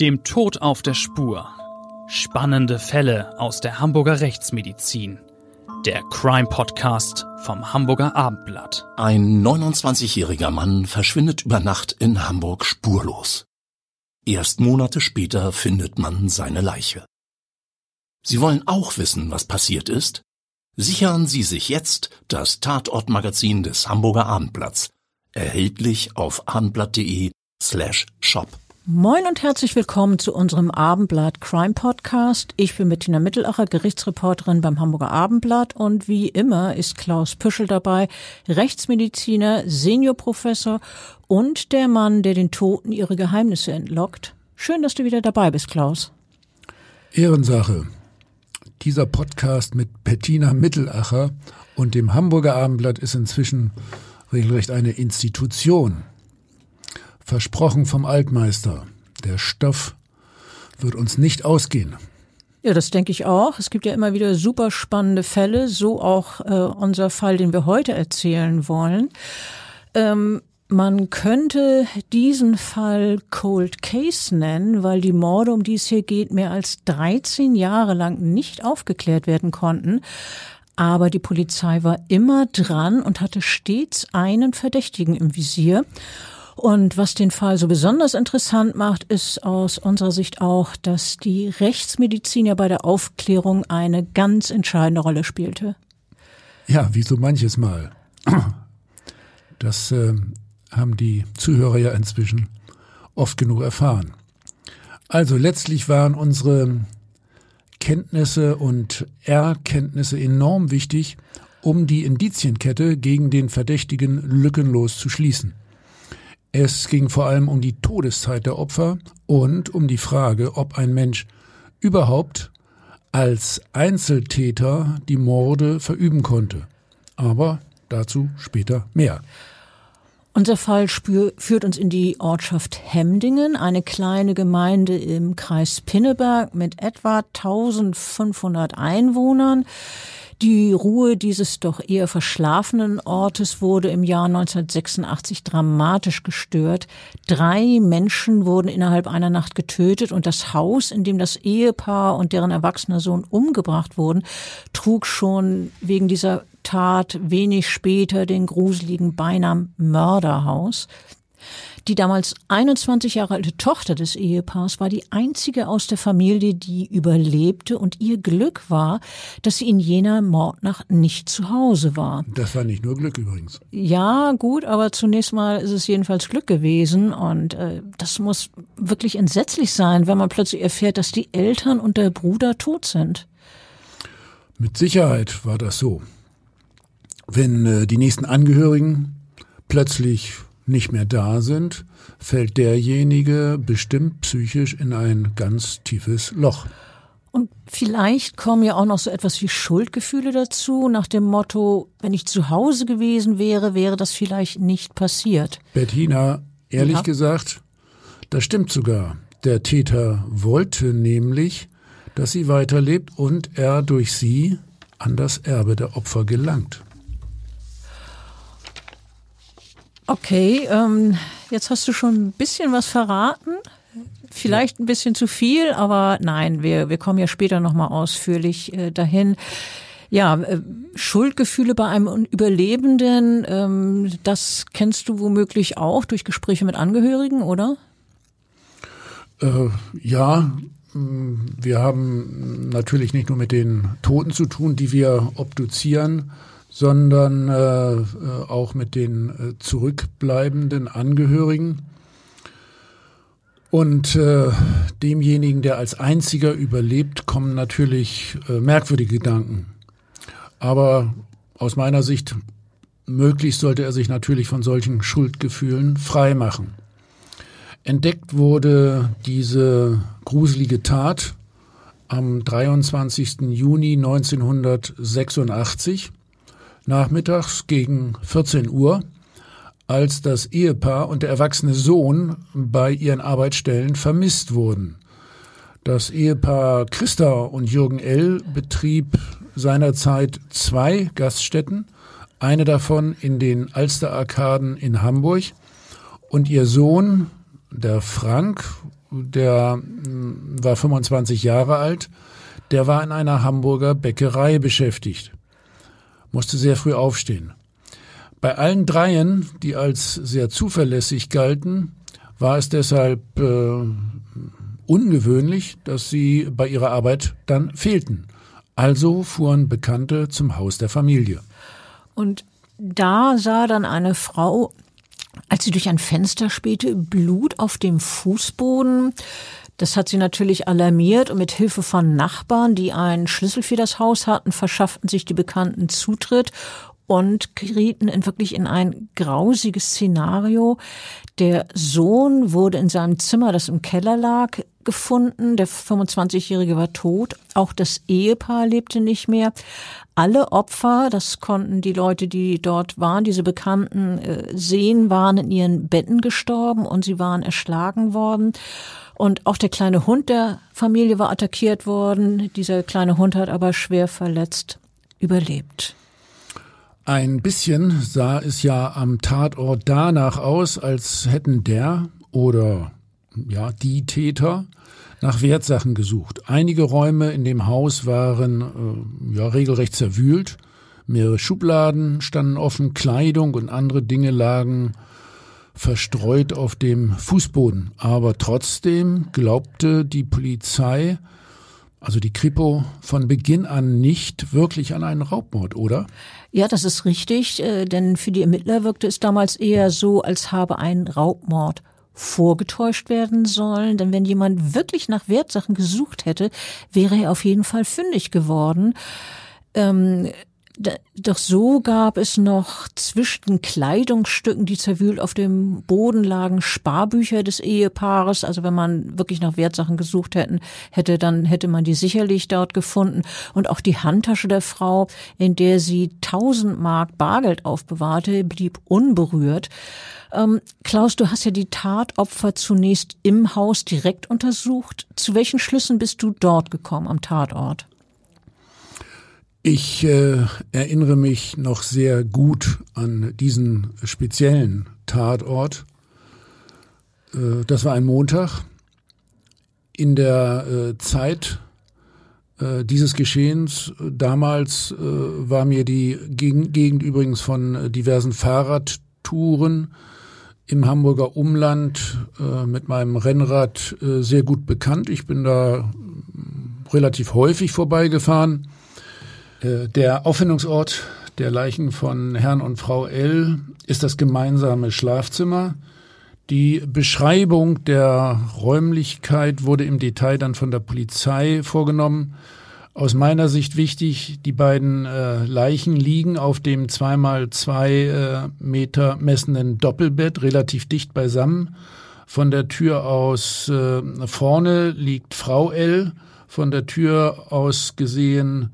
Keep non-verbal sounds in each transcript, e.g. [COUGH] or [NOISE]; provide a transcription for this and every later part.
Dem Tod auf der Spur. Spannende Fälle aus der Hamburger Rechtsmedizin. Der Crime Podcast vom Hamburger Abendblatt. Ein 29-jähriger Mann verschwindet über Nacht in Hamburg spurlos. Erst Monate später findet man seine Leiche. Sie wollen auch wissen, was passiert ist? Sichern Sie sich jetzt das Tatortmagazin des Hamburger Abendblatts. Erhältlich auf abendblatt.de slash shop. Moin und herzlich willkommen zu unserem Abendblatt Crime Podcast. Ich bin Bettina Mittelacher, Gerichtsreporterin beim Hamburger Abendblatt und wie immer ist Klaus Püschel dabei, Rechtsmediziner, Seniorprofessor und der Mann, der den Toten ihre Geheimnisse entlockt. Schön, dass du wieder dabei bist, Klaus. Ehrensache. Dieser Podcast mit Bettina Mittelacher und dem Hamburger Abendblatt ist inzwischen regelrecht eine Institution. Versprochen vom Altmeister. Der Stoff wird uns nicht ausgehen. Ja, das denke ich auch. Es gibt ja immer wieder super spannende Fälle, so auch äh, unser Fall, den wir heute erzählen wollen. Ähm, man könnte diesen Fall Cold Case nennen, weil die Morde, um die es hier geht, mehr als 13 Jahre lang nicht aufgeklärt werden konnten. Aber die Polizei war immer dran und hatte stets einen Verdächtigen im Visier. Und was den Fall so besonders interessant macht, ist aus unserer Sicht auch, dass die Rechtsmedizin ja bei der Aufklärung eine ganz entscheidende Rolle spielte. Ja, wie so manches Mal. Das äh, haben die Zuhörer ja inzwischen oft genug erfahren. Also letztlich waren unsere Kenntnisse und Erkenntnisse enorm wichtig, um die Indizienkette gegen den Verdächtigen lückenlos zu schließen. Es ging vor allem um die Todeszeit der Opfer und um die Frage, ob ein Mensch überhaupt als Einzeltäter die Morde verüben konnte. Aber dazu später mehr. Unser Fall spür, führt uns in die Ortschaft Hemdingen, eine kleine Gemeinde im Kreis Pinneberg mit etwa 1500 Einwohnern. Die Ruhe dieses doch eher verschlafenen Ortes wurde im Jahr 1986 dramatisch gestört. Drei Menschen wurden innerhalb einer Nacht getötet und das Haus, in dem das Ehepaar und deren erwachsener Sohn umgebracht wurden, trug schon wegen dieser Tat wenig später den gruseligen Beinamen Mörderhaus. Die damals 21 Jahre alte Tochter des Ehepaars war die einzige aus der Familie, die überlebte und ihr Glück war, dass sie in jener Mordnacht nicht zu Hause war. Das war nicht nur Glück übrigens. Ja, gut, aber zunächst mal ist es jedenfalls Glück gewesen und äh, das muss wirklich entsetzlich sein, wenn man plötzlich erfährt, dass die Eltern und der Bruder tot sind. Mit Sicherheit war das so. Wenn äh, die nächsten Angehörigen plötzlich nicht mehr da sind, fällt derjenige bestimmt psychisch in ein ganz tiefes Loch. Und vielleicht kommen ja auch noch so etwas wie Schuldgefühle dazu, nach dem Motto, wenn ich zu Hause gewesen wäre, wäre das vielleicht nicht passiert. Bettina, ehrlich ja. gesagt, das stimmt sogar. Der Täter wollte nämlich, dass sie weiterlebt und er durch sie an das Erbe der Opfer gelangt. Okay, ähm, jetzt hast du schon ein bisschen was verraten. Vielleicht ein bisschen zu viel, aber nein, wir, wir kommen ja später nochmal ausführlich äh, dahin. Ja, äh, Schuldgefühle bei einem Überlebenden, ähm, das kennst du womöglich auch durch Gespräche mit Angehörigen, oder? Äh, ja, wir haben natürlich nicht nur mit den Toten zu tun, die wir obduzieren, sondern äh, äh, auch mit den äh, zurückbleibenden Angehörigen und äh, demjenigen, der als einziger überlebt, kommen natürlich äh, merkwürdige Gedanken. Aber aus meiner Sicht, möglichst sollte er sich natürlich von solchen Schuldgefühlen frei machen. Entdeckt wurde diese gruselige Tat am 23. Juni 1986 nachmittags gegen 14 Uhr, als das Ehepaar und der erwachsene Sohn bei ihren Arbeitsstellen vermisst wurden. Das Ehepaar Christa und Jürgen L. betrieb seinerzeit zwei Gaststätten, eine davon in den Alsterarkaden in Hamburg und ihr Sohn, der Frank, der mm, war 25 Jahre alt, der war in einer Hamburger Bäckerei beschäftigt, musste sehr früh aufstehen. Bei allen dreien, die als sehr zuverlässig galten, war es deshalb äh, ungewöhnlich, dass sie bei ihrer Arbeit dann fehlten. Also fuhren Bekannte zum Haus der Familie. Und da sah dann eine Frau, als sie durch ein Fenster spähte, Blut auf dem Fußboden. Das hat sie natürlich alarmiert und mit Hilfe von Nachbarn, die einen Schlüssel für das Haus hatten, verschafften sich die Bekannten Zutritt und gerieten in wirklich in ein grausiges Szenario. Der Sohn wurde in seinem Zimmer, das im Keller lag, gefunden. Der 25-Jährige war tot. Auch das Ehepaar lebte nicht mehr. Alle Opfer, das konnten die Leute, die dort waren, diese Bekannten äh, sehen, waren in ihren Betten gestorben und sie waren erschlagen worden. Und auch der kleine Hund der Familie war attackiert worden. Dieser kleine Hund hat aber schwer verletzt überlebt. Ein bisschen sah es ja am Tatort danach aus, als hätten der oder ja, die Täter nach Wertsachen gesucht. Einige Räume in dem Haus waren äh, ja regelrecht zerwühlt. Mehrere Schubladen standen offen, Kleidung und andere Dinge lagen verstreut auf dem Fußboden. Aber trotzdem glaubte die Polizei, also die Kripo, von Beginn an nicht wirklich an einen Raubmord, oder? Ja, das ist richtig, äh, denn für die Ermittler wirkte es damals eher so, als habe ein Raubmord vorgetäuscht werden sollen. Denn wenn jemand wirklich nach Wertsachen gesucht hätte, wäre er auf jeden Fall fündig geworden. Ähm, doch so gab es noch zwischen Kleidungsstücken, die zerwühlt auf dem Boden lagen, Sparbücher des Ehepaares. Also wenn man wirklich nach Wertsachen gesucht hätten, hätte, dann hätte man die sicherlich dort gefunden. Und auch die Handtasche der Frau, in der sie 1000 Mark Bargeld aufbewahrte, blieb unberührt. Ähm, Klaus, du hast ja die Tatopfer zunächst im Haus direkt untersucht. Zu welchen Schlüssen bist du dort gekommen am Tatort? Ich äh, erinnere mich noch sehr gut an diesen speziellen Tatort. Äh, das war ein Montag. In der äh, Zeit äh, dieses Geschehens äh, damals äh, war mir die Gegend, Gegend übrigens von diversen Fahrradtouren im Hamburger Umland mit meinem Rennrad sehr gut bekannt. Ich bin da relativ häufig vorbeigefahren der Auffindungsort der Leichen von Herrn und Frau L. ist das gemeinsame Schlafzimmer. Die Beschreibung der Räumlichkeit wurde im Detail dann von der Polizei vorgenommen. Aus meiner Sicht wichtig, die beiden äh, Leichen liegen auf dem zweimal zwei äh, Meter messenden Doppelbett relativ dicht beisammen. Von der Tür aus äh, vorne liegt Frau L. Von der Tür aus gesehen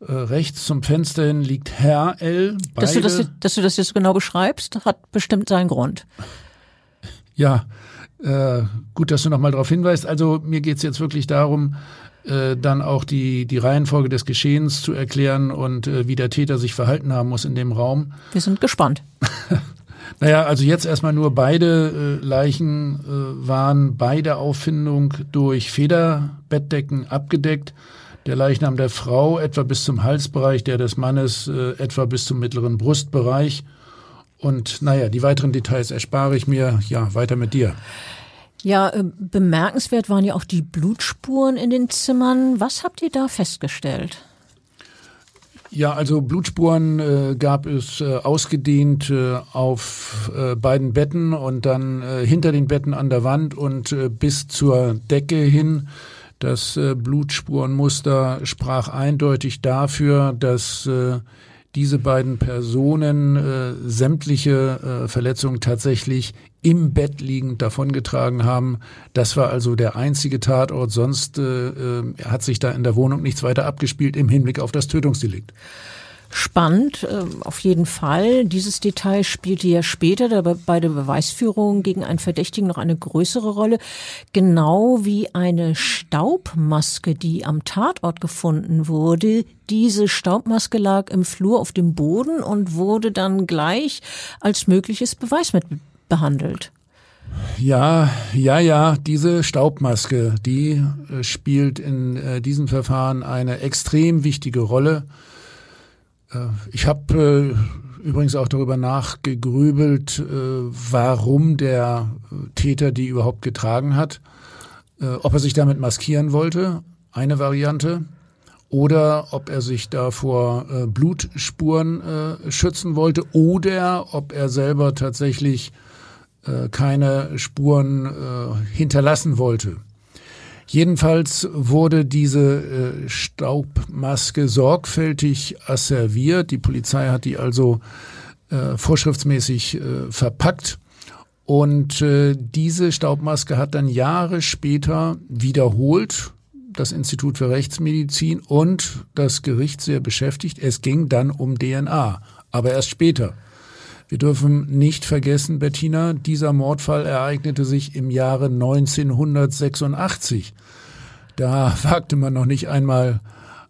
äh, rechts zum Fenster hin liegt Herr L. Dass du, das, dass du das jetzt genau beschreibst, hat bestimmt seinen Grund. Ja, äh, gut, dass du nochmal darauf hinweist. Also mir geht's jetzt wirklich darum, äh, dann auch die, die Reihenfolge des Geschehens zu erklären und äh, wie der Täter sich verhalten haben muss in dem Raum. Wir sind gespannt. [LAUGHS] naja, also jetzt erstmal nur beide äh, Leichen äh, waren bei der Auffindung durch Federbettdecken abgedeckt der Leichnam der Frau etwa bis zum Halsbereich, der des Mannes äh, etwa bis zum mittleren Brustbereich. Und naja, die weiteren Details erspare ich mir. Ja, weiter mit dir. Ja, äh, bemerkenswert waren ja auch die Blutspuren in den Zimmern. Was habt ihr da festgestellt? Ja, also Blutspuren äh, gab es äh, ausgedehnt äh, auf äh, beiden Betten und dann äh, hinter den Betten an der Wand und bis zur Decke hin. Das äh, Blutspurenmuster sprach eindeutig dafür, dass äh, diese beiden Personen äh, sämtliche äh, Verletzungen tatsächlich im Bett liegend davongetragen haben. Das war also der einzige Tatort. Sonst äh, äh, hat sich da in der Wohnung nichts weiter abgespielt im Hinblick auf das Tötungsdelikt spannend, äh, auf jeden Fall. Dieses Detail spielte ja später bei der Beweisführung gegen einen Verdächtigen noch eine größere Rolle. Genau wie eine Staubmaske, die am Tatort gefunden wurde. Diese Staubmaske lag im Flur auf dem Boden und wurde dann gleich als mögliches Beweismittel behandelt. Ja, ja, ja, diese Staubmaske, die äh, spielt in äh, diesem Verfahren eine extrem wichtige Rolle. Äh, ich habe äh, übrigens auch darüber nachgegrübelt, äh, warum der Täter die überhaupt getragen hat. Ob er sich damit maskieren wollte, eine Variante, oder ob er sich da vor Blutspuren schützen wollte, oder ob er selber tatsächlich keine Spuren hinterlassen wollte. Jedenfalls wurde diese äh, Staubmaske sorgfältig asserviert. Die Polizei hat die also äh, vorschriftsmäßig äh, verpackt. Und äh, diese Staubmaske hat dann Jahre später wiederholt das Institut für Rechtsmedizin und das Gericht sehr beschäftigt. Es ging dann um DNA, aber erst später. Wir dürfen nicht vergessen, Bettina, dieser Mordfall ereignete sich im Jahre 1986. Da [LAUGHS] wagte man noch nicht einmal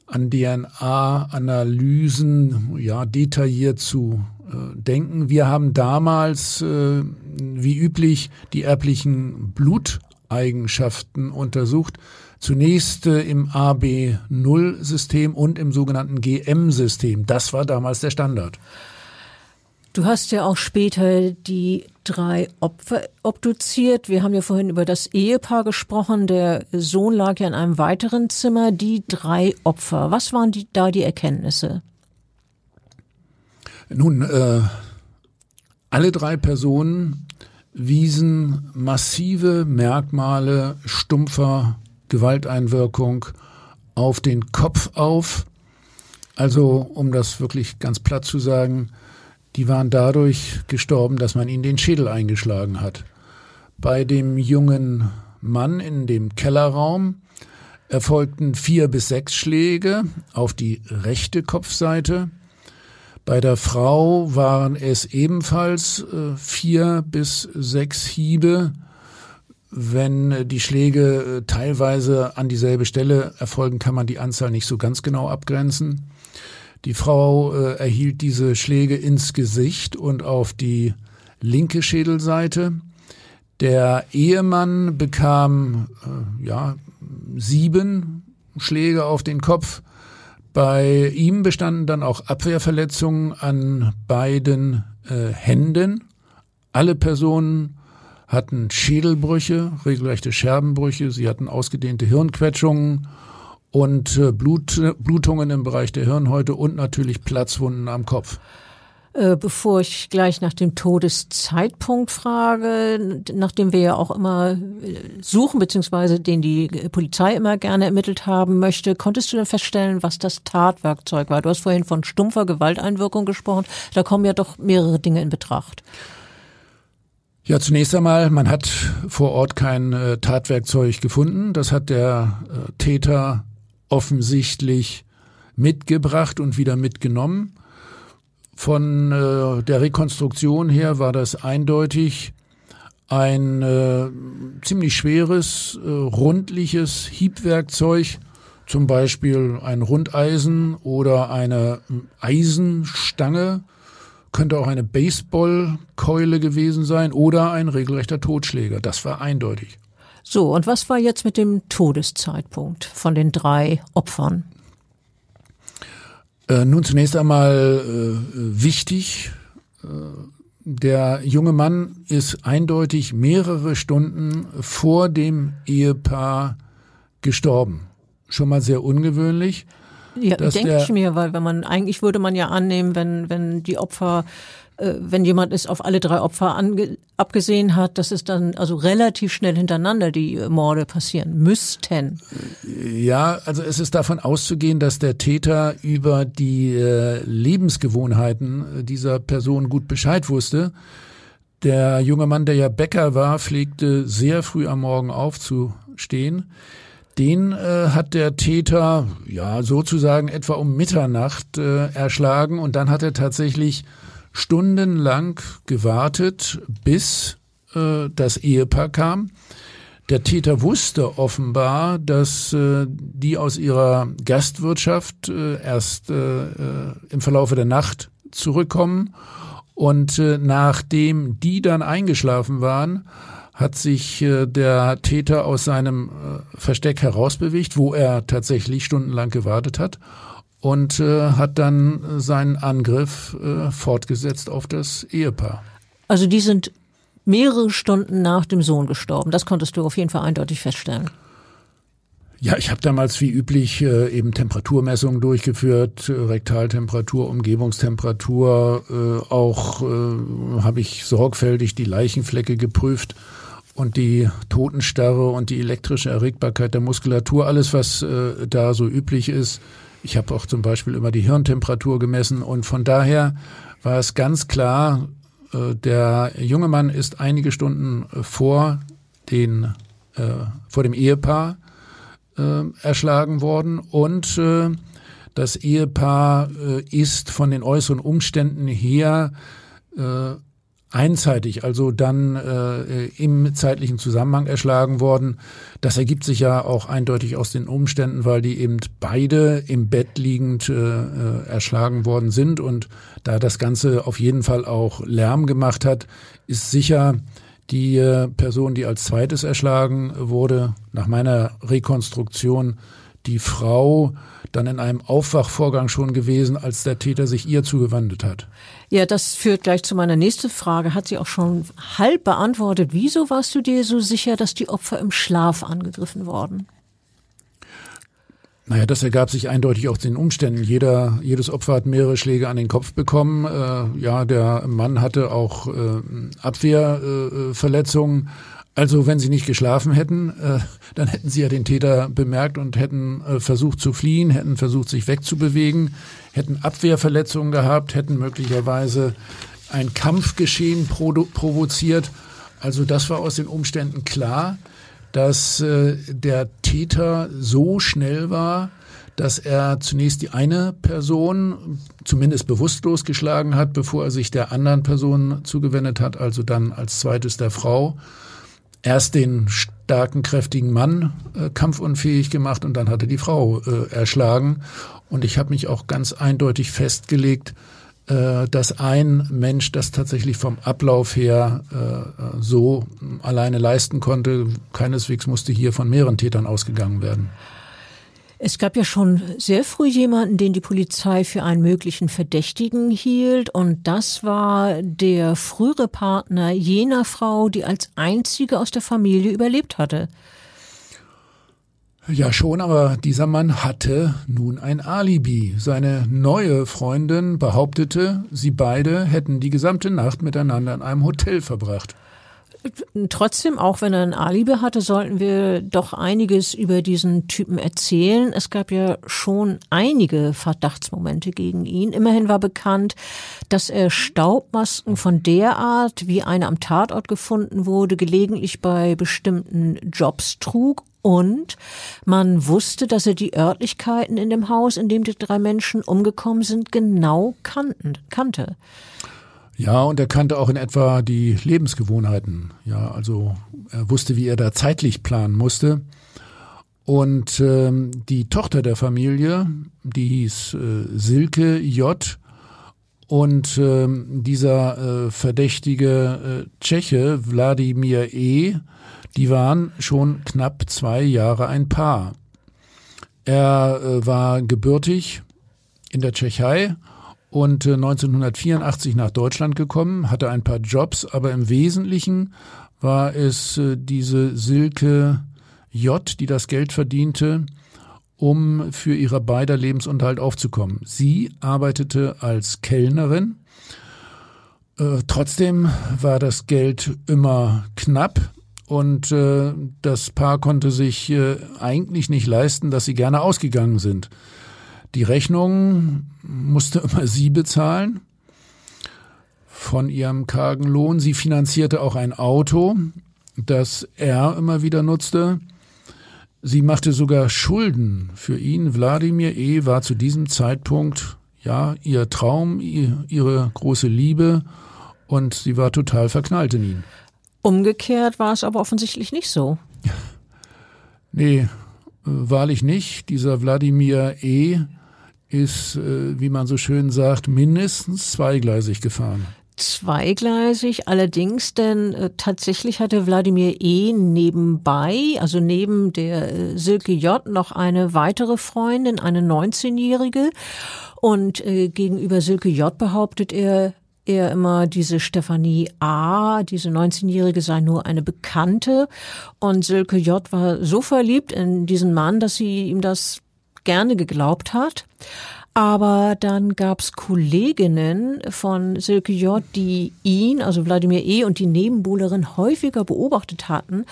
an DNA-Analysen ja, detailliert zu äh, denken. Wir haben damals, äh, wie üblich, die erblichen Bluteigenschaften untersucht. Zunächst äh, im AB0-System und im sogenannten GM-System. Das war damals der Standard. Du hast ja auch später die drei Opfer obduziert. Wir haben ja vorhin über das Ehepaar gesprochen. Der Sohn lag ja in einem weiteren Zimmer. Die drei Opfer. Was waren die, da die Erkenntnisse? Nun, äh, alle drei Personen wiesen massive Merkmale stumpfer Gewalteinwirkung auf den Kopf auf. Also, um das wirklich ganz platt zu sagen, die waren dadurch gestorben, dass man ihnen den Schädel eingeschlagen hat. Bei dem jungen Mann in dem Kellerraum erfolgten vier bis sechs Schläge auf die rechte Kopfseite. Bei der Frau waren es ebenfalls äh, vier bis sechs Hiebe. Wenn die Schläge äh, teilweise an dieselbe Stelle erfolgen, kann man die Anzahl nicht so ganz genau abgrenzen. Die Frau äh, erhielt diese Schläge ins Gesicht und auf die linke Schädelseite. Der Ehemann bekam äh, ja sieben Schläge auf den Kopf. Bei ihm bestanden dann auch Abwehrverletzungen an beiden äh, Händen. Alle Personen hatten Schädelbrüche, regelrechte Scherbenbrüche, sie hatten ausgedehnte Hirnquetschungen und äh, Blut, Blutungen im Bereich der Hirnhäute und natürlich Platzwunden am Kopf. Äh, bevor ich gleich nach dem Todeszeitpunkt frage, nachdem wir ja auch immer äh, suchen, beziehungsweise den die Polizei immer gerne ermittelt haben möchte, konntest du denn feststellen, was das Tatwerkzeug war? Du hast vorhin von stumpfer Gewalteinwirkung gesprochen. Da kommen ja doch mehrere Dinge in Betracht. Ja, zunächst einmal, man hat vor Ort kein äh, Tatwerkzeug gefunden. Das hat der äh, Täter offensichtlich mitgebracht und wieder mitgenommen. Von äh, der Rekonstruktion her war das eindeutig ein äh, ziemlich schweres, äh, rundliches Hiebwerkzeug, zum Beispiel ein Rundeisen oder eine Eisenstange, könnte auch eine Baseballkeule gewesen sein oder ein regelrechter Totschläger. Das war eindeutig. So, und was war jetzt mit dem Todeszeitpunkt von den drei Opfern? Äh, nun zunächst einmal äh, wichtig, äh, der junge Mann ist eindeutig mehrere Stunden vor dem Ehepaar gestorben. Schon mal sehr ungewöhnlich. Ja, denke ich mir, weil wenn man eigentlich würde man ja annehmen, wenn wenn die Opfer wenn jemand es auf alle drei Opfer ange, abgesehen hat, dass es dann also relativ schnell hintereinander die äh, Morde passieren müssten. Ja, also es ist davon auszugehen, dass der Täter über die äh, Lebensgewohnheiten dieser Person gut Bescheid wusste. Der junge Mann, der ja Bäcker war, pflegte sehr früh am Morgen aufzustehen. Den äh, hat der Täter ja sozusagen etwa um Mitternacht äh, erschlagen und dann hat er tatsächlich stundenlang gewartet, bis äh, das Ehepaar kam. Der Täter wusste offenbar, dass äh, die aus ihrer Gastwirtschaft äh, erst äh, äh im Verlaufe der Nacht zurückkommen. Und äh, nachdem die dann eingeschlafen waren, hat sich äh, der Täter aus seinem äh, Versteck herausbewegt, wo er tatsächlich stundenlang gewartet hat und äh, hat dann seinen Angriff äh, fortgesetzt auf das Ehepaar. Also die sind mehrere Stunden nach dem Sohn gestorben. Das konntest du auf jeden Fall eindeutig feststellen. Ja, ich habe damals wie üblich äh, eben Temperaturmessungen durchgeführt, äh, Rektaltemperatur, Umgebungstemperatur, äh, auch äh, habe ich sorgfältig die Leichenflecke geprüft und die Totenstarre und die elektrische Erregbarkeit der Muskulatur, alles was äh, da so üblich ist. Ich habe auch zum Beispiel immer die Hirntemperatur gemessen und von daher war es ganz klar, äh, der junge Mann ist einige Stunden vor den äh, vor dem Ehepaar äh, erschlagen worden und äh, das Ehepaar äh, ist von den äußeren Umständen her äh, einseitig, also dann äh, im zeitlichen Zusammenhang erschlagen worden. Das ergibt sich ja auch eindeutig aus den Umständen, weil die eben beide im Bett liegend äh, äh erschlagen worden sind. Und da das Ganze auf jeden Fall auch Lärm gemacht hat, ist sicher die äh, Person, die als zweites erschlagen wurde, nach meiner Rekonstruktion die Frau dann in einem Aufwachvorgang schon gewesen, als der Täter sich ihr zugewandt hat. Ja, das führt gleich zu meiner nächsten Frage. Hat sie auch schon halb beantwortet. Wieso warst du dir so sicher, dass die Opfer im Schlaf angegriffen worden? Naja, das ergab sich eindeutig aus den Umständen. Jeder, jedes Opfer hat mehrere Schläge an den Kopf bekommen. Äh, ja, der Mann hatte auch äh, Abwehrverletzungen. Äh, also wenn sie nicht geschlafen hätten, äh, dann hätten sie ja den Täter bemerkt und hätten äh, versucht zu fliehen, hätten versucht sich wegzubewegen, hätten Abwehrverletzungen gehabt, hätten möglicherweise ein Kampfgeschehen provo provoziert. Also das war aus den Umständen klar, dass äh, der Täter so schnell war, dass er zunächst die eine Person zumindest bewusstlos geschlagen hat, bevor er sich der anderen Person zugewendet hat, also dann als zweites der Frau erst den starken, kräftigen Mann äh, kampfunfähig gemacht und dann hatte die Frau äh, erschlagen. Und ich habe mich auch ganz eindeutig festgelegt, äh, dass ein Mensch das tatsächlich vom Ablauf her äh, so alleine leisten konnte. Keineswegs musste hier von mehreren Tätern ausgegangen werden. Es gab ja schon sehr früh jemanden, den die Polizei für einen möglichen Verdächtigen hielt, und das war der frühere Partner jener Frau, die als einzige aus der Familie überlebt hatte. Ja, schon, aber dieser Mann hatte nun ein Alibi. Seine neue Freundin behauptete, sie beide hätten die gesamte Nacht miteinander in einem Hotel verbracht. Trotzdem, auch wenn er ein Alibi hatte, sollten wir doch einiges über diesen Typen erzählen. Es gab ja schon einige Verdachtsmomente gegen ihn. Immerhin war bekannt, dass er Staubmasken von der Art, wie eine am Tatort gefunden wurde, gelegentlich bei bestimmten Jobs trug und man wusste, dass er die Örtlichkeiten in dem Haus, in dem die drei Menschen umgekommen sind, genau kannten, kannte. Ja, und er kannte auch in etwa die Lebensgewohnheiten. Ja, also er wusste, wie er da zeitlich planen musste. Und ähm, die Tochter der Familie, die hieß äh, Silke J. Und ähm, dieser äh, verdächtige äh, Tscheche, Wladimir E., die waren schon knapp zwei Jahre ein Paar. Er äh, war gebürtig in der Tschechei und 1984 äh, nach Deutschland gekommen, hatte ein paar Jobs, aber im Wesentlichen war es äh, diese Silke J, die das Geld verdiente, um für ihre beider Lebensunterhalt aufzukommen. Sie arbeitete als Kellnerin. Äh, trotzdem war das Geld immer knapp und äh, das Paar konnte sich äh, eigentlich nicht leisten, dass sie gerne ausgegangen sind. Die Rechnung musste [LAUGHS] immer sie bezahlen von ihrem kargen Lohn. Sie finanzierte auch ein Auto, das er immer wieder nutzte. Sie machte sogar Schulden für ihn. Wladimir E. war zu diesem Zeitpunkt ja ihr Traum, ihre große Liebe und sie war total verknallt in ihn. Umgekehrt war es aber offensichtlich nicht so. Nee, wahrlich nicht. Dieser Wladimir E ist, äh, wie man so schön sagt, mindestens zweigleisig gefahren. zweigleisig, allerdings, denn äh, tatsächlich hatte Wladimir E. nebenbei, also neben der äh, Silke J. noch eine weitere Freundin, eine 19-jährige. Und äh, gegenüber Silke J. behauptet er, er immer, diese Stefanie A., diese 19-Jährige sei nur eine Bekannte. Und Silke J. war so verliebt in diesen Mann, dass sie ihm das gerne geglaubt hat. Aber dann gab's Kolleginnen von Silke J., die ihn, also Wladimir E. und die Nebenbuhlerin häufiger beobachtet hatten.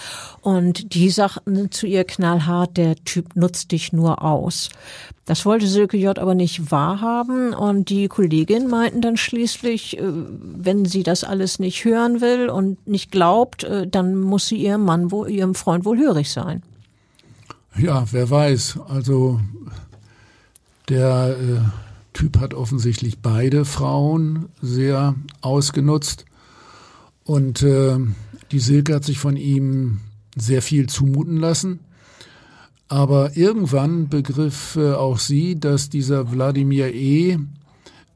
Und die sagten zu ihr knallhart, der Typ nutzt dich nur aus. Das wollte Silke J. aber nicht wahrhaben. Und die Kollegin meinten dann schließlich, äh, wenn sie das alles nicht hören will und nicht glaubt, äh, dann muss sie ihrem Mann, ihrem Freund wohl hörig sein. Ja, wer weiß. Also der äh, Typ hat offensichtlich beide Frauen sehr ausgenutzt. Und äh, die Silke hat sich von ihm sehr viel zumuten lassen. Aber irgendwann begriff äh, auch sie, dass dieser Wladimir E.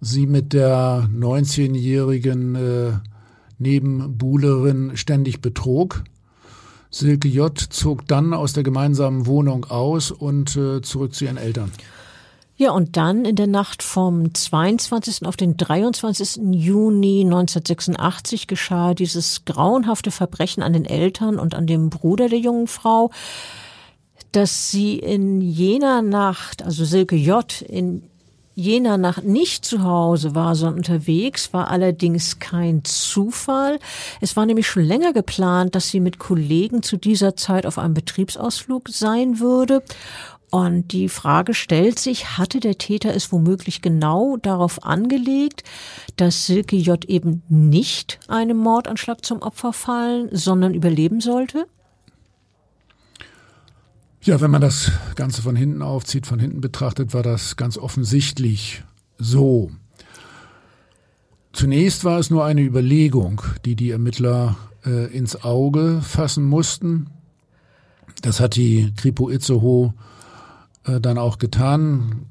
sie mit der 19-jährigen äh, Nebenbuhlerin ständig betrog. Silke J. zog dann aus der gemeinsamen Wohnung aus und äh, zurück zu ihren Eltern. Ja, und dann in der Nacht vom 22. auf den 23. Juni 1986 geschah dieses grauenhafte Verbrechen an den Eltern und an dem Bruder der jungen Frau, dass sie in jener Nacht, also Silke J., in jener Nacht nicht zu Hause war, sondern unterwegs, war allerdings kein Zufall. Es war nämlich schon länger geplant, dass sie mit Kollegen zu dieser Zeit auf einem Betriebsausflug sein würde. Und die Frage stellt sich, hatte der Täter es womöglich genau darauf angelegt, dass Silke J. eben nicht einem Mordanschlag zum Opfer fallen, sondern überleben sollte? Ja, wenn man das Ganze von hinten aufzieht, von hinten betrachtet, war das ganz offensichtlich so. Zunächst war es nur eine Überlegung, die die Ermittler äh, ins Auge fassen mussten. Das hat die Kripo Itzehoe äh, dann auch getan.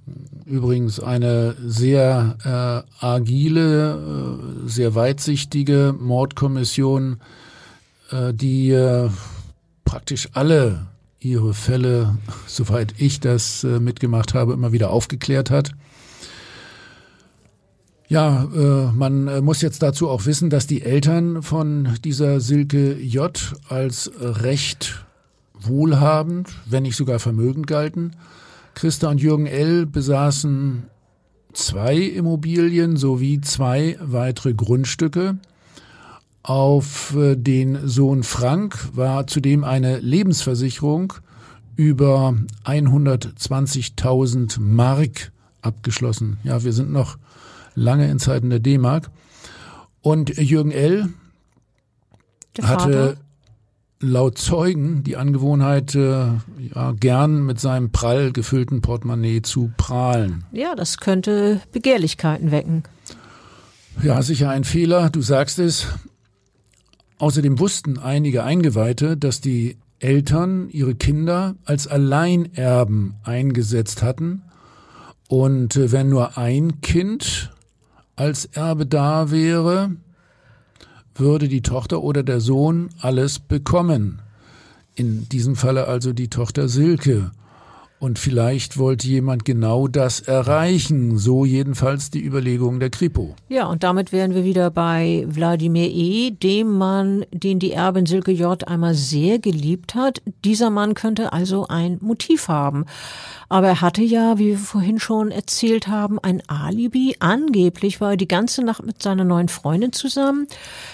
Übrigens eine sehr äh, agile, äh, sehr weitsichtige Mordkommission, äh, die praktisch alle ihre Fälle, [LAUGHS] soweit ich das mitgemacht habe, immer wieder aufgeklärt hat. Ja, äh, man muss jetzt dazu auch wissen, dass die Eltern von dieser Silke J als recht wohlhabend, wenn nicht sogar vermögend galten. Christa und Jürgen L. besaßen zwei Immobilien sowie zwei weitere Grundstücke. Auf äh, den Sohn Frank war zudem eine Lebensversicherung über 120.000 Mark abgeschlossen. Ja, wir sind noch lange in Zeiten der D-Mark. Und Jürgen L. hatte laut Zeugen die Angewohnheit, äh, ja, gern mit seinem prall gefüllten Portemonnaie zu prahlen. Ja, das könnte Begehrlichkeiten wecken. Ja, sicher ein Fehler, du sagst es. Außerdem wussten einige Eingeweihte, dass die Eltern ihre Kinder als Alleinerben eingesetzt hatten. Und äh, wenn nur ein Kind als Erbe da wäre, würde die Tochter oder der Sohn alles bekommen. In diesem Falle also die Tochter Silke. Und vielleicht wollte jemand genau das erreichen, so jedenfalls die Überlegung der Kripo. Ja, und damit wären wir wieder bei Wladimir E., dem Mann, den die Erbin Silke J. einmal sehr geliebt hat. Dieser Mann könnte also ein Motiv haben. Aber er hatte ja, wie wir vorhin schon erzählt haben, ein Alibi. Angeblich war er die ganze Nacht mit seiner neuen Freundin zusammen.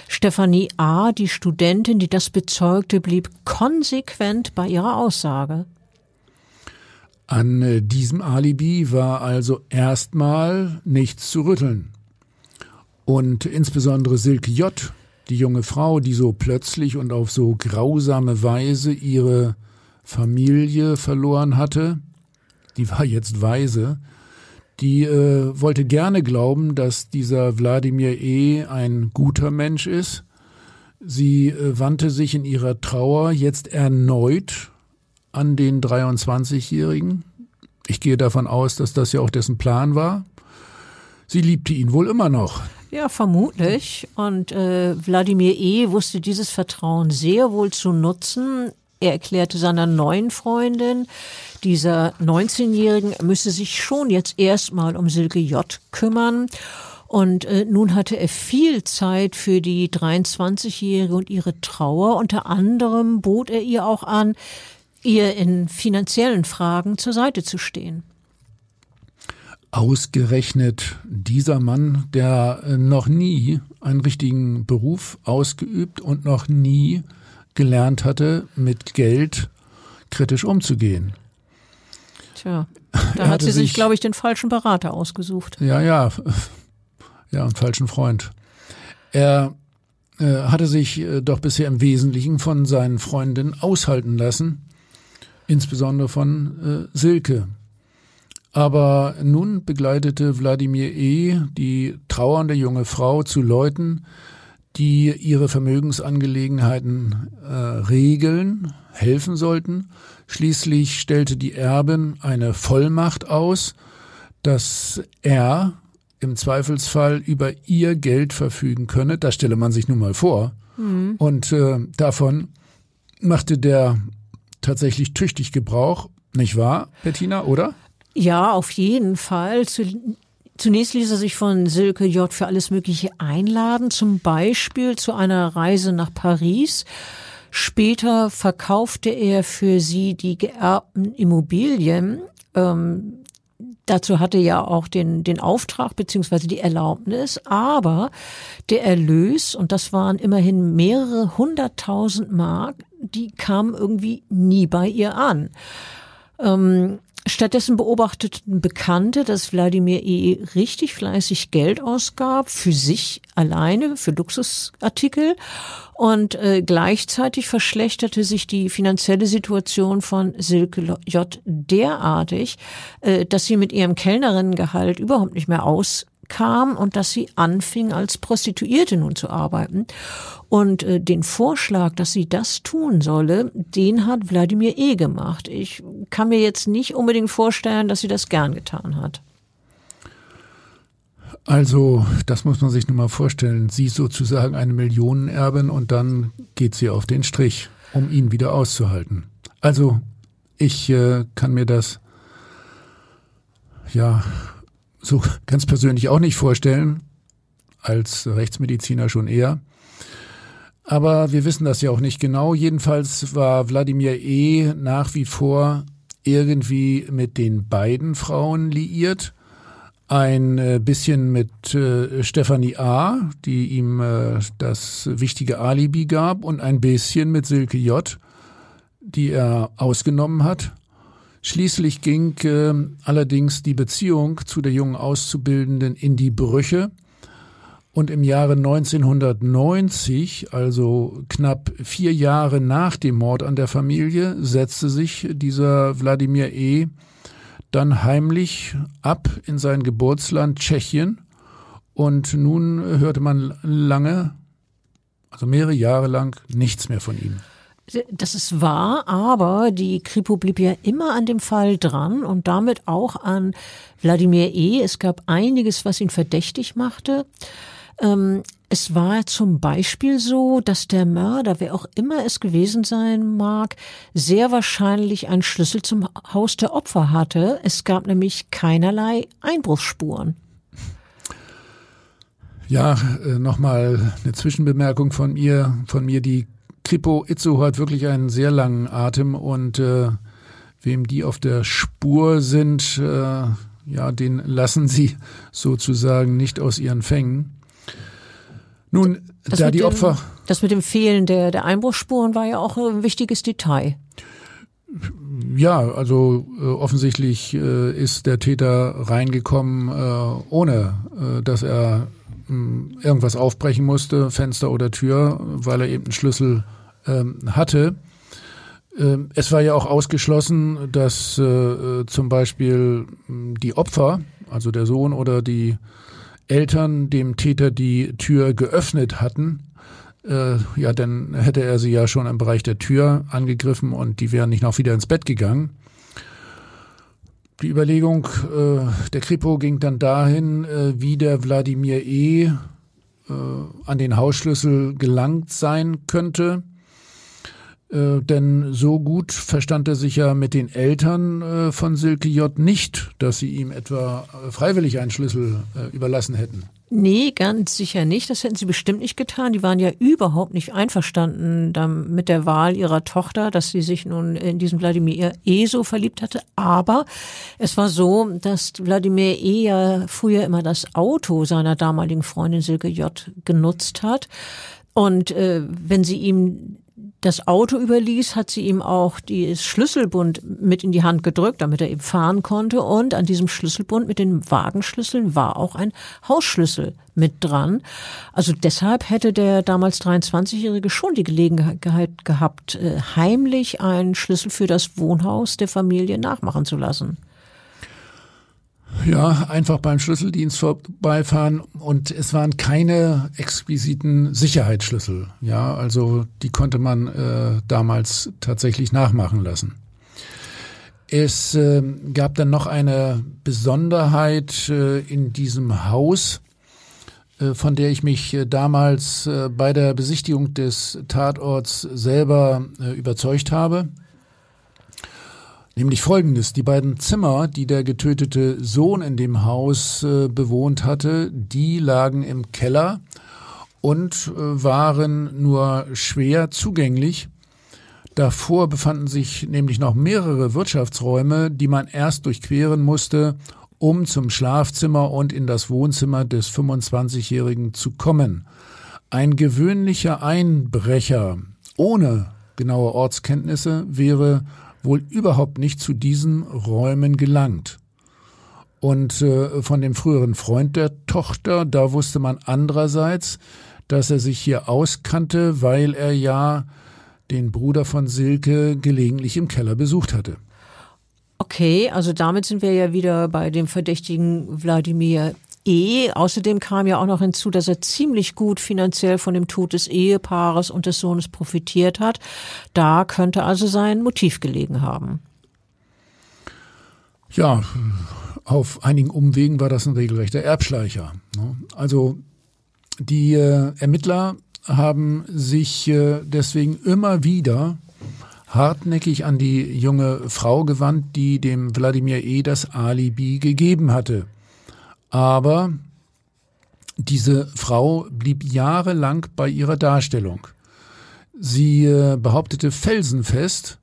Stefanie A., die Studentin, die das bezeugte, blieb konsequent bei ihrer Aussage. An äh, diesem Alibi war also erstmal nichts zu rütteln. Und insbesondere Silke J., die junge Frau, die so plötzlich und auf so grausame Weise ihre Familie verloren hatte, die war jetzt weise, die äh, wollte gerne glauben, dass dieser Wladimir E. ein guter Mensch ist. Sie äh, wandte sich in ihrer Trauer jetzt erneut an den 23-Jährigen. Ich gehe davon aus, dass das ja auch dessen Plan war. Sie liebte ihn wohl immer noch. Ja, vermutlich. Und äh, Wladimir E. wusste dieses Vertrauen sehr wohl zu nutzen. Er erklärte seiner neuen Freundin, dieser 19-Jährigen, müsse sich schon jetzt erstmal um Silke J. kümmern. Und äh, nun hatte er viel Zeit für die 23-Jährige und ihre Trauer. Unter anderem bot er ihr auch an, ihr in finanziellen Fragen zur Seite zu stehen. Ausgerechnet dieser Mann, der äh, noch nie einen richtigen Beruf ausgeübt und noch nie gelernt hatte, mit Geld kritisch umzugehen. Tja, [LAUGHS] da hat sie sich, glaube ich, den falschen Berater ausgesucht. Ja, ja, [LAUGHS] ja, einen falschen Freund. Er äh, hatte sich äh, doch bisher im Wesentlichen von seinen Freundinnen aushalten lassen, insbesondere von äh, Silke. Aber nun begleitete Wladimir E. die trauernde junge Frau zu Leuten, die ihre Vermögensangelegenheiten äh, regeln, helfen sollten. Schließlich stellte die Erbin eine Vollmacht aus, dass er im Zweifelsfall über ihr Geld verfügen könne. Das stelle man sich nun mal vor. Mhm. Und äh, davon machte der tatsächlich tüchtig Gebrauch, nicht wahr, Bettina, oder? Ja, auf jeden Fall. Zunächst ließ er sich von Silke J. für alles Mögliche einladen, zum Beispiel zu einer Reise nach Paris. Später verkaufte er für sie die geerbten Immobilien. Ähm, dazu hatte er auch den, den Auftrag beziehungsweise die Erlaubnis, aber der Erlös, und das waren immerhin mehrere hunderttausend Mark, die kamen irgendwie nie bei ihr an. Ähm, Stattdessen beobachteten Bekannte, dass Wladimir E. richtig fleißig Geld ausgab für sich alleine, für Luxusartikel. Und äh, gleichzeitig verschlechterte sich die finanzielle Situation von Silke J. derartig, äh, dass sie mit ihrem Kellnerinnengehalt überhaupt nicht mehr aus kam und dass sie anfing, als Prostituierte nun zu arbeiten. Und äh, den Vorschlag, dass sie das tun solle, den hat Wladimir E. gemacht. Ich kann mir jetzt nicht unbedingt vorstellen, dass sie das gern getan hat. Also, das muss man sich nun mal vorstellen. Sie sozusagen eine Millionenerbin und dann geht sie auf den Strich, um ihn wieder auszuhalten. Also, ich äh, kann mir das ja so ganz persönlich auch nicht vorstellen, als Rechtsmediziner schon eher. Aber wir wissen das ja auch nicht genau. Jedenfalls war Wladimir E. nach wie vor irgendwie mit den beiden Frauen liiert. Ein äh, bisschen mit äh, Stefanie A., die ihm äh, das wichtige Alibi gab, und ein bisschen mit Silke J., die er ausgenommen hat. Schließlich ging äh, allerdings die Beziehung zu der jungen Auszubildenden in die Brüche. Und im Jahre 1990, also knapp vier Jahre nach dem Mord an der Familie, setzte sich dieser Wladimir E. dann heimlich ab in sein Geburtsland Tschechien. Und nun hörte man lange, also mehrere Jahre lang, nichts mehr von ihm. Das ist wahr, aber die Kripo blieb ja immer an dem Fall dran und damit auch an Wladimir E. Es gab einiges, was ihn verdächtig machte. Ähm, es war zum Beispiel so, dass der Mörder, wer auch immer es gewesen sein mag, sehr wahrscheinlich einen Schlüssel zum Haus der Opfer hatte. Es gab nämlich keinerlei Einbruchsspuren. Ja, äh, nochmal eine Zwischenbemerkung von mir, von mir, die Kripo Itzo hat wirklich einen sehr langen Atem und äh, wem die auf der Spur sind, äh, ja, den lassen sie [LAUGHS] sozusagen nicht aus ihren Fängen. Nun, das da die dem, Opfer. Das mit dem Fehlen der, der Einbruchsspuren war ja auch ein wichtiges Detail. Ja, also äh, offensichtlich äh, ist der Täter reingekommen, äh, ohne äh, dass er irgendwas aufbrechen musste, Fenster oder Tür, weil er eben einen Schlüssel ähm, hatte. Ähm, es war ja auch ausgeschlossen, dass äh, zum Beispiel die Opfer, also der Sohn oder die Eltern dem Täter die Tür geöffnet hatten. Äh, ja, dann hätte er sie ja schon im Bereich der Tür angegriffen und die wären nicht noch wieder ins Bett gegangen. Die Überlegung äh, der Kripo ging dann dahin, äh, wie der Wladimir E. äh, an den Hausschlüssel gelangt sein könnte. Äh, denn so gut verstand er sich ja mit den Eltern äh, von Silke J. nicht, dass sie ihm etwa äh, freiwillig einen Schlüssel überlassen hätten. Nee, ganz sicher nicht. Das hätten sie bestimmt nicht getan. Die waren ja überhaupt nicht einverstanden mit der Wahl ihrer Tochter, dass sie sich nun in diesen Wladimir E. so verliebt hatte. Aber es war so, dass Wladimir E. ja früher immer das Auto seiner damaligen Freundin Silke J. genutzt hat. Und äh, wenn sie ihm das Auto überließ, hat sie ihm auch die Schlüsselbund mit in die Hand gedrückt, damit er eben fahren konnte. Und an diesem Schlüsselbund mit den Wagenschlüsseln war auch ein Hausschlüssel mit dran. Also deshalb hätte der damals 23-Jährige schon die Gelegenheit gehabt, äh, heimlich einen Schlüssel für das Wohnhaus der Familie nachmachen zu lassen. Ja, einfach beim Schlüsseldienst vorbeifahren und es waren keine exquisiten Sicherheitsschlüssel. Ja, also die konnte man äh, damals tatsächlich nachmachen lassen. Es äh, gab dann noch eine Besonderheit äh, in diesem Haus, äh, von der ich mich äh, damals äh, bei der Besichtigung des Tatorts selber überzeugt habe. Nämlich folgendes, die beiden Zimmer, die der getötete Sohn in dem Haus äh, bewohnt hatte, die lagen im Keller und äh, waren nur schwer zugänglich. Davor befanden sich nämlich noch mehrere Wirtschaftsräume, die man erst durchqueren musste, um zum Schlafzimmer und in das Wohnzimmer des 25-Jährigen zu kommen. Ein gewöhnlicher Einbrecher ohne genaue Ortskenntnisse wäre wohl überhaupt nicht zu diesen Räumen gelangt. Und äh, von dem früheren Freund der Tochter, da wusste man andererseits, dass er sich hier auskannte, weil er ja den Bruder von Silke gelegentlich im Keller besucht hatte. Okay, also damit sind wir ja wieder bei dem verdächtigen Wladimir E. Außerdem kam ja auch noch hinzu, dass er ziemlich gut finanziell von dem Tod des Ehepaares und des Sohnes profitiert hat. Da könnte also sein Motiv gelegen haben. Ja, auf einigen Umwegen war das ein regelrechter Erbschleicher. Ne? Also die äh, Ermittler haben sich äh, deswegen immer wieder hartnäckig an die junge Frau gewandt, die dem Wladimir E. das Alibi gegeben hatte. Aber diese Frau blieb jahrelang bei ihrer Darstellung. Sie äh, behauptete felsenfest,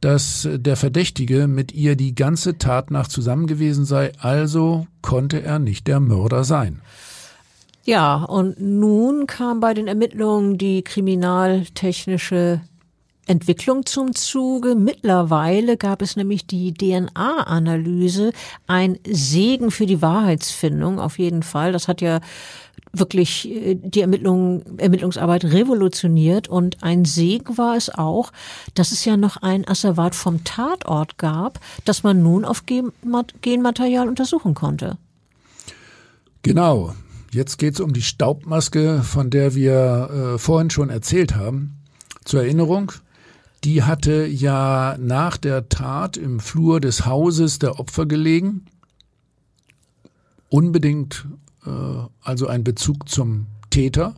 dass der Verdächtige mit ihr die ganze Tatnacht zusammen gewesen sei, also konnte er nicht der Mörder sein. Ja, und nun kam bei den Ermittlungen die kriminaltechnische Entwicklung zum Zuge. Mittlerweile gab es nämlich die DNA-Analyse, ein Segen für die Wahrheitsfindung auf jeden Fall. Das hat ja wirklich äh, die Ermittlung, Ermittlungsarbeit revolutioniert und ein Segen war es auch, dass es ja noch ein Asservat vom Tatort gab, das man nun auf Genmaterial untersuchen konnte. Genau. Jetzt geht es um die Staubmaske, von der wir äh, vorhin schon erzählt haben. Zur Erinnerung, die hatte ja nach der Tat im Flur des Hauses der Opfer gelegen. Unbedingt äh, also ein Bezug zum Täter.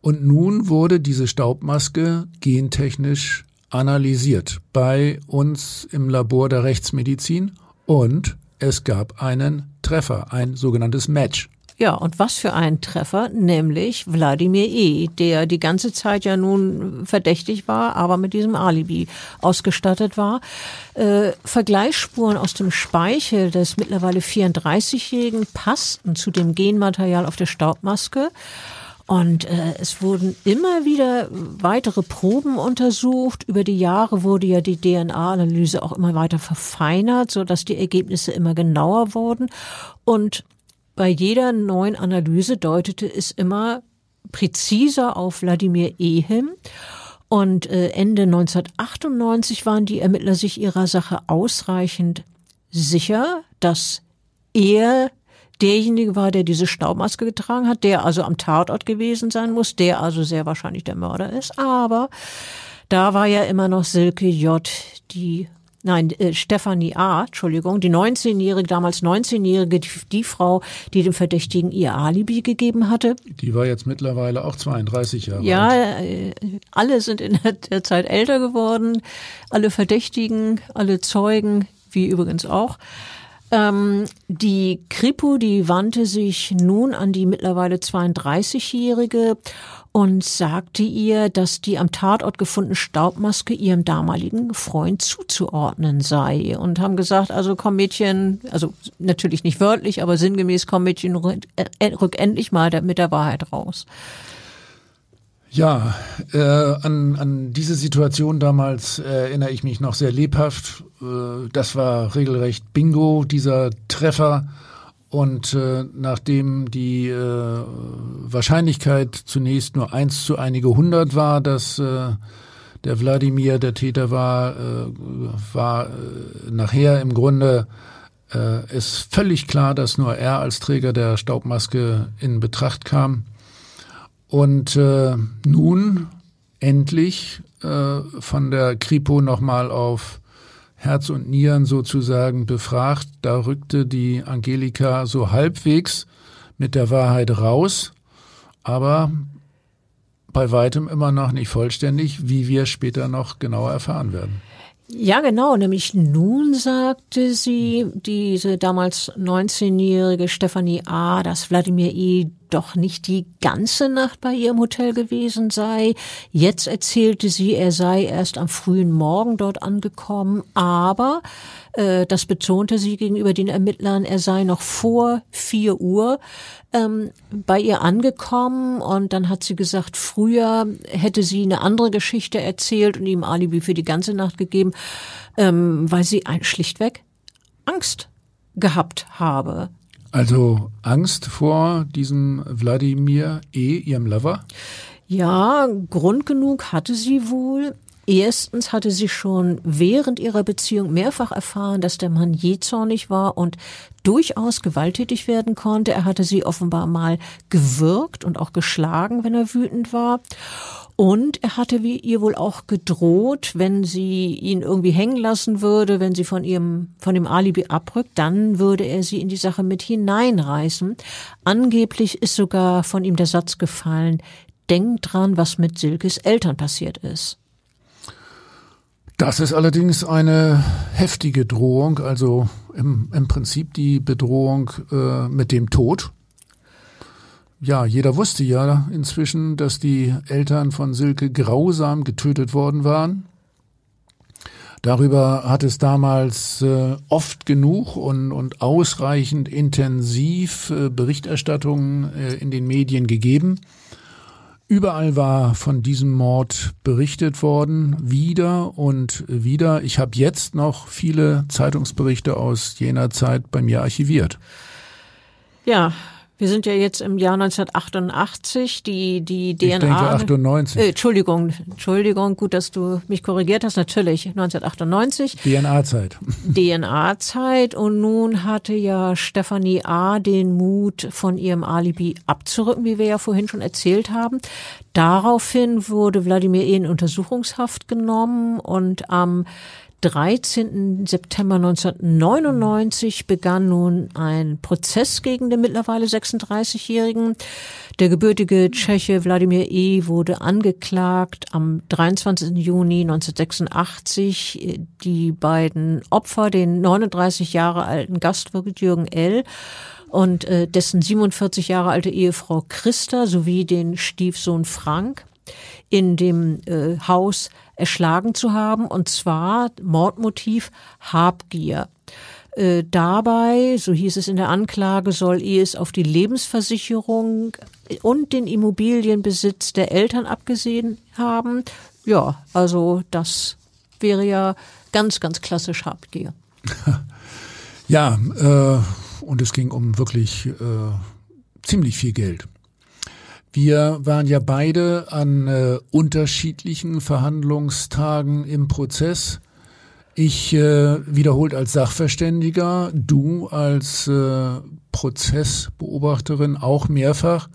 Und nun wurde diese Staubmaske gentechnisch analysiert bei uns im Labor der Rechtsmedizin und es gab einen Treffer, ein sogenanntes Match. Ja, und was für ein Treffer, nämlich Wladimir E., der die ganze Zeit ja nun verdächtig war, aber mit diesem Alibi ausgestattet war. Äh, Vergleichsspuren aus dem Speichel des mittlerweile 34-Jährigen passten zu dem Genmaterial auf der Staubmaske. Und äh, es wurden immer wieder weitere Proben untersucht. Über die Jahre wurde ja die DNA-Analyse auch immer weiter verfeinert, so dass die Ergebnisse immer genauer wurden. Und bei jeder neuen Analyse deutete es immer präziser auf Wladimir E. Und äh, Ende 1998 waren die Ermittler sich ihrer Sache ausreichend sicher, dass er derjenige war, der diese Staubmaske getragen hat, der also am Tatort gewesen sein muss, der also sehr wahrscheinlich der Mörder ist. Aber da war ja immer noch Silke J., die nein, äh, Stefanie A., Entschuldigung, die 19-jährige, damals 19-jährige, die, die, Frau, die dem Verdächtigen ihr Alibi gegeben hatte. Die war jetzt mittlerweile auch 32 Jahre ja, alt. Ja, äh, alle sind in der Zeit älter geworden, alle Verdächtigen, alle Zeugen, wie übrigens auch. Ähm, die Kripo, die wandte sich nun an die mittlerweile 32-Jährige und sagte ihr, dass die am Tatort gefundene Staubmaske ihrem damaligen Freund zuzuordnen sei und haben gesagt, also komm Mädchen, also natürlich nicht wörtlich, aber sinngemäß komm Mädchen, rück, äh, endlich mal mit der Wahrheit raus. Ja, äh, an, an diese Situation damals äh, erinnere ich mich noch sehr lebhaft. Äh, das war regelrecht Bingo, dieser Treffer. Und äh, nachdem die äh, Wahrscheinlichkeit zunächst nur eins zu einige hundert war, dass äh, der Wladimir der Täter war, äh, war äh, nachher im Grunde äh, ist völlig klar, dass nur er als Träger der Staubmaske in Betracht kam. Und äh, nun endlich äh, von der Kripo nochmal auf Herz und Nieren sozusagen befragt. Da rückte die Angelika so halbwegs mit der Wahrheit raus, aber bei weitem immer noch nicht vollständig, wie wir später noch genauer erfahren werden. Ja, genau. Nämlich nun sagte sie, diese damals 19-jährige Stefanie A., dass Wladimir E. doch nicht die ganze Nacht bei ihrem Hotel gewesen sei. Jetzt erzählte sie, er sei erst am frühen Morgen dort angekommen, aber äh, das betonte sie gegenüber den Ermittlern, er sei noch vor vier Uhr ähm, bei ihr angekommen und dann hat sie gesagt, früher hätte sie eine andere Geschichte erzählt und ihm Alibi für die ganze Nacht gegeben, ähm, weil sie ein, schlichtweg Angst gehabt habe. Also Angst vor diesem Wladimir E., ihrem Lover? Ja, Grund genug hatte sie wohl. Erstens hatte sie schon während ihrer Beziehung mehrfach erfahren, dass der Mann jähzornig war und durchaus gewalttätig werden konnte. Er hatte sie offenbar mal gewürgt und auch geschlagen, wenn er wütend war. Und er hatte wie ihr wohl auch gedroht, wenn sie ihn irgendwie hängen lassen würde, wenn sie von ihrem, von dem Alibi abrückt, dann würde er sie in die Sache mit hineinreißen. Angeblich ist sogar von ihm der Satz gefallen, denk dran, was mit Silkes Eltern passiert ist. Das ist allerdings eine heftige Drohung, also im, im Prinzip die Bedrohung äh, mit dem Tod. Ja, jeder wusste ja inzwischen, dass die Eltern von Silke grausam getötet worden waren. Darüber hat es damals äh, oft genug und, und ausreichend intensiv äh, Berichterstattungen äh, in den Medien gegeben. Überall war von diesem Mord berichtet worden, wieder und wieder. Ich habe jetzt noch viele Zeitungsberichte aus jener Zeit bei mir archiviert. Ja, wir sind ja jetzt im Jahr 1988, die, die DNA. Ich denke 98. Äh, Entschuldigung, Entschuldigung, gut, dass du mich korrigiert hast. Natürlich, 1998. DNA-Zeit. DNA-Zeit. Und nun hatte ja Stefanie A. den Mut, von ihrem Alibi abzurücken, wie wir ja vorhin schon erzählt haben. Daraufhin wurde Wladimir E. in Untersuchungshaft genommen und am 13. September 1999 begann nun ein Prozess gegen den mittlerweile 36-Jährigen. Der gebürtige Tscheche Wladimir E. wurde angeklagt am 23. Juni 1986. Die beiden Opfer, den 39 Jahre alten Gastwirt Jürgen L. und äh, dessen 47 Jahre alte Ehefrau Christa sowie den Stiefsohn Frank in dem äh, Haus erschlagen zu haben, und zwar Mordmotiv Habgier. Äh, dabei, so hieß es in der Anklage, soll es auf die Lebensversicherung und den Immobilienbesitz der Eltern abgesehen haben. Ja, also das wäre ja ganz, ganz klassisch Habgier. [LAUGHS] Ja, äh, und es ging um wirklich äh, ziemlich viel Geld. Wir waren ja beide an äh, unterschiedlichen Verhandlungstagen im Prozess. Ich äh, wiederholt als Sachverständiger, du als äh, Prozessbeobachterin auch mehrfach.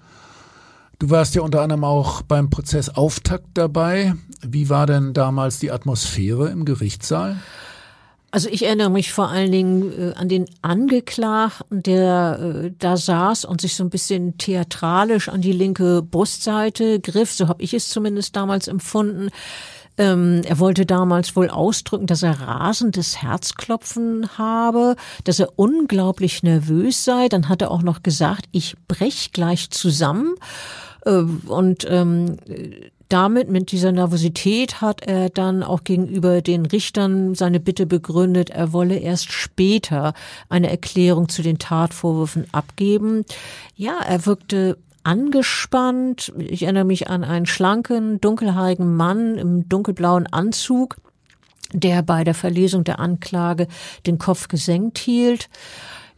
Du warst ja unter anderem auch beim Prozessauftakt dabei. Wie war denn damals die Atmosphäre im Gerichtssaal? Also ich erinnere mich vor allen Dingen äh, an den Angeklagten, der äh, da saß und sich so ein bisschen theatralisch an die linke Brustseite griff. So habe ich es zumindest damals empfunden. Ähm, er wollte damals wohl ausdrücken, dass er rasendes Herzklopfen habe, dass er unglaublich nervös sei. Dann hat er auch noch gesagt, ich brech gleich zusammen. Äh, und ähm, damit, mit dieser Nervosität, hat er dann auch gegenüber den Richtern seine Bitte begründet, er wolle erst später eine Erklärung zu den Tatvorwürfen abgeben. Ja, er wirkte angespannt. Ich erinnere mich an einen schlanken, dunkelhaarigen Mann im dunkelblauen Anzug, der bei der Verlesung der Anklage den Kopf gesenkt hielt.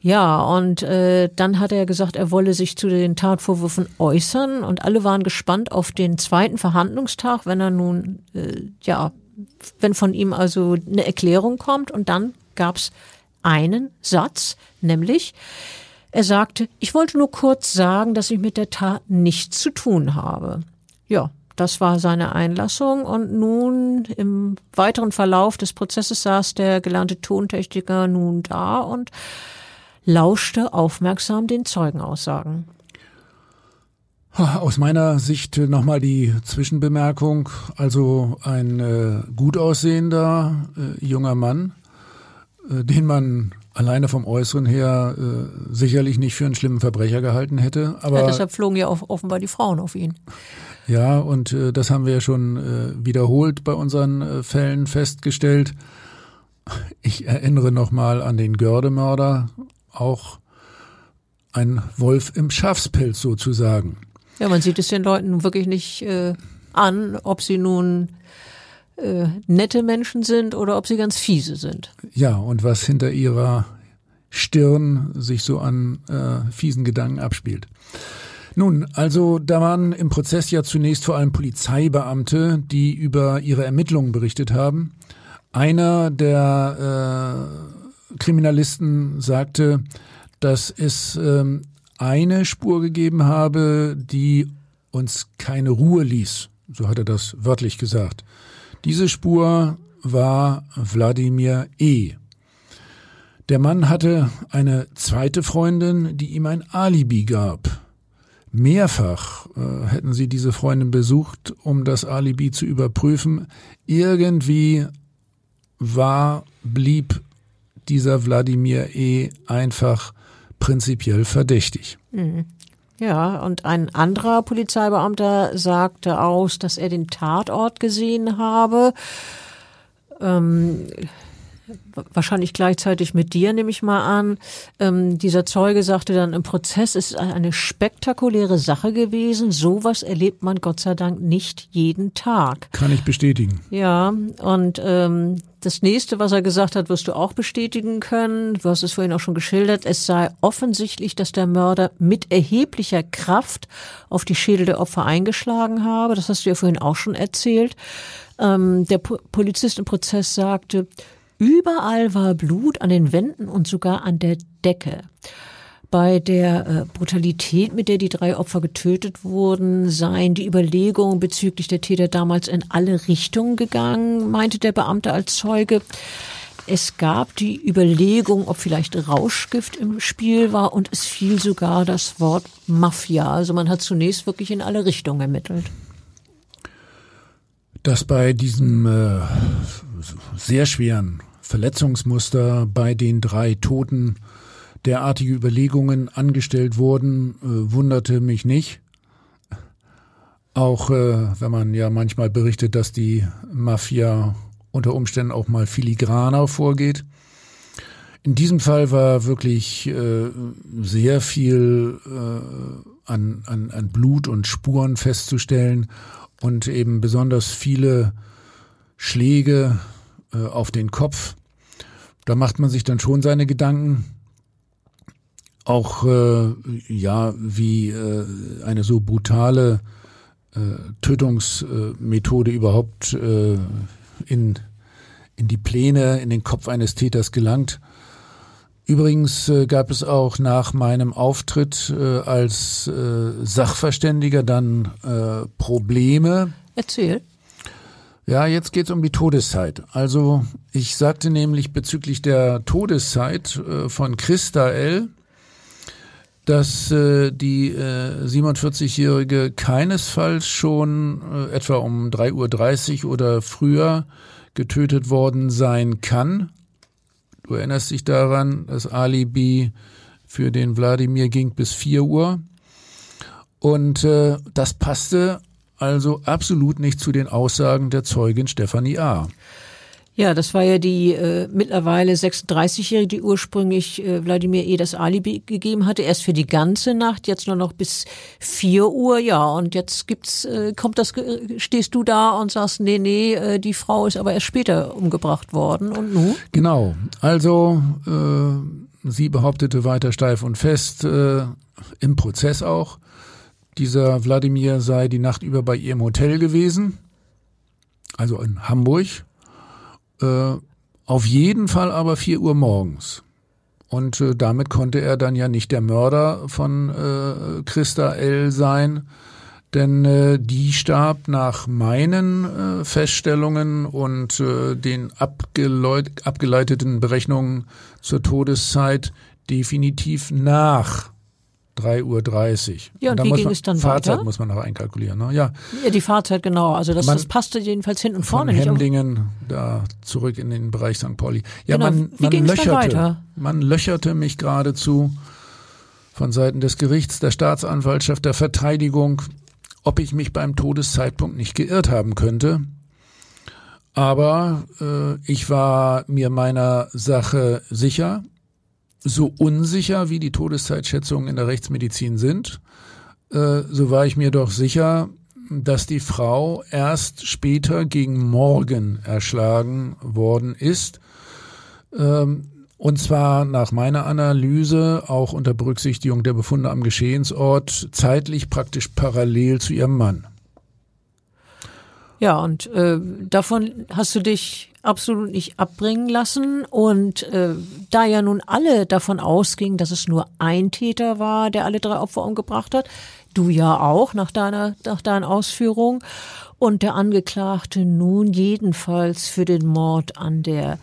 Ja, und äh, dann hat er gesagt, er wolle sich zu den Tatvorwürfen äußern und alle waren gespannt auf den zweiten Verhandlungstag, wenn er nun, äh, ja, wenn von ihm also eine Erklärung kommt und dann gab's einen Satz, nämlich er sagte, ich wollte nur kurz sagen, dass ich mit der Tat nichts zu tun habe. Ja, das war seine Einlassung und nun im weiteren Verlauf des Prozesses saß der gelernte Tontechniker nun da und lauschte aufmerksam den Zeugenaussagen. Aus meiner Sicht nochmal die Zwischenbemerkung. Also ein äh, gut aussehender äh, junger Mann, äh, den man alleine vom Äußeren her äh, sicherlich nicht für einen schlimmen Verbrecher gehalten hätte. Aber ja, deshalb flogen ja auch offenbar die Frauen auf ihn. Ja, und äh, das haben wir ja schon äh, wiederholt bei unseren äh, Fällen festgestellt. Ich erinnere nochmal an den Gördemörder auch ein Wolf im Schafspelz sozusagen. Ja, man sieht es den Leuten wirklich nicht äh, an, ob sie nun äh, nette Menschen sind oder ob sie ganz fiese sind. Ja, und was hinter ihrer Stirn sich so an äh, fiesen Gedanken abspielt. Nun, also da waren im Prozess ja zunächst vor allem Polizeibeamte, die über ihre Ermittlungen berichtet haben. Einer der äh, Kriminalisten sagte, dass es ähm, eine Spur gegeben habe, die uns keine Ruhe ließ. So hat er das wörtlich gesagt. Diese Spur war Wladimir E. Der Mann hatte eine zweite Freundin, die ihm ein Alibi gab. Mehrfach äh, hätten sie diese Freundin besucht, um das Alibi zu überprüfen. Irgendwie war, blieb dieser Wladimir E. einfach prinzipiell verdächtig. Mhm. Ja, und ein anderer Polizeibeamter sagte aus, dass er den Tatort gesehen habe. Ähm, wahrscheinlich gleichzeitig mit dir, nehme ich mal an. Ähm, dieser Zeuge sagte dann, im Prozess ist eine spektakuläre Sache gewesen. Sowas erlebt man Gott sei Dank nicht jeden Tag. Kann ich bestätigen. Ja, und ähm, das nächste, was er gesagt hat, wirst du auch bestätigen können. Du hast es vorhin auch schon geschildert. Es sei offensichtlich, dass der Mörder mit erheblicher Kraft auf die Schädel der Opfer eingeschlagen habe. Das hast du ja vorhin auch schon erzählt. Ähm, der Polizist im Prozess sagte, Überall war Blut an den Wänden und sogar an der Decke. Bei der äh, Brutalität, mit der die drei Opfer getötet wurden, seien die Überlegungen bezüglich der Täter damals in alle Richtungen gegangen, meinte der Beamte als Zeuge. Es gab die Überlegung, ob vielleicht Rauschgift im Spiel war und es fiel sogar das Wort Mafia. Also man hat zunächst wirklich in alle Richtungen ermittelt. Dass bei diesem äh, sehr schweren Verletzungsmuster bei den drei Toten derartige Überlegungen angestellt wurden, äh, wunderte mich nicht. Auch äh, wenn man ja manchmal berichtet, dass die Mafia unter Umständen auch mal filigraner vorgeht. In diesem Fall war wirklich äh, sehr viel an, an, an Blut und Spuren festzustellen und eben besonders viele Schläge äh, auf den Kopf. Da macht man sich dann schon seine Gedanken. Auch äh, ja, wie äh, eine so brutale äh, Tötungsmethode überhaupt äh, in, in die Pläne, in den Kopf eines Täters gelangt. Übrigens äh, gab es auch nach meinem Auftritt äh, als äh, Sachverständiger dann äh, Probleme. Erzähl. Ja, jetzt geht's um die Todeszeit. Also ich sagte nämlich bezüglich der Todeszeit äh, von Christa L., dass äh, die äh, 47-Jährige keinesfalls schon äh, etwa um 3.30 Uhr oder früher getötet worden sein kann. Du erinnerst dich daran, das Alibi für den Wladimir ging bis 4 Uhr. Und äh, das passte also absolut nicht zu den Aussagen der Zeugin Stefanie A. Ja, das war ja die äh, mittlerweile 36-Jährige, die ursprünglich äh, Wladimir E. das Alibi gegeben hatte, erst für die ganze Nacht, jetzt nur noch bis 4 Uhr, ja, und jetzt gibt's, äh, kommt das, stehst du da und sagst, nee, nee, äh, die Frau ist aber erst später umgebracht worden und nun? Genau, also äh, sie behauptete weiter steif und fest, äh, im Prozess auch, dieser Wladimir sei die Nacht über bei ihr im Hotel gewesen, also in Hamburg. Äh, auf jeden Fall aber vier Uhr morgens. Und äh, damit konnte er dann ja nicht der Mörder von äh, Christa L. sein, denn äh, die starb nach meinen äh, Feststellungen und äh, den abgeleiteten Berechnungen zur Todeszeit definitiv nach 3.30 Uhr. Ja, und, und wie ging es dann Fahrzeit weiter? muss man noch einkalkulieren. Ne? Ja. ja, die Fahrzeit genau. Also das, Man- das passte jedenfalls hinten und vorne Von nicht. Hemdingen da zurück in den Bereich St. Pauli. Ja, Genau, man, wie man löcherte, weiter? man löcherte mich geradezu von Seiten des Gerichts, der Staatsanwaltschaft, der Verteidigung, ob ich mich beim Todeszeitpunkt nicht geirrt haben könnte. Aber äh, ich war mir meiner Sache sicher, so unsicher wie die Todeszeitschätzungen in der Rechtsmedizin sind, äh, so war ich mir doch sicher, dass die Frau erst später gegen Morgen erschlagen worden ist. Ähm, und zwar nach meiner Analyse auch unter Berücksichtigung der Befunde am Geschehensort zeitlich praktisch parallel zu ihrem Mann. Ja, und äh, davon hast du dich absolut nicht abbringen lassen. Und äh, da ja nun alle davon ausgingen, dass es nur ein Täter war, der alle drei Opfer umgebracht hat, du ja auch nach deiner nach deinen Ausführungen, und der Angeklagte nun jedenfalls für den Mord an der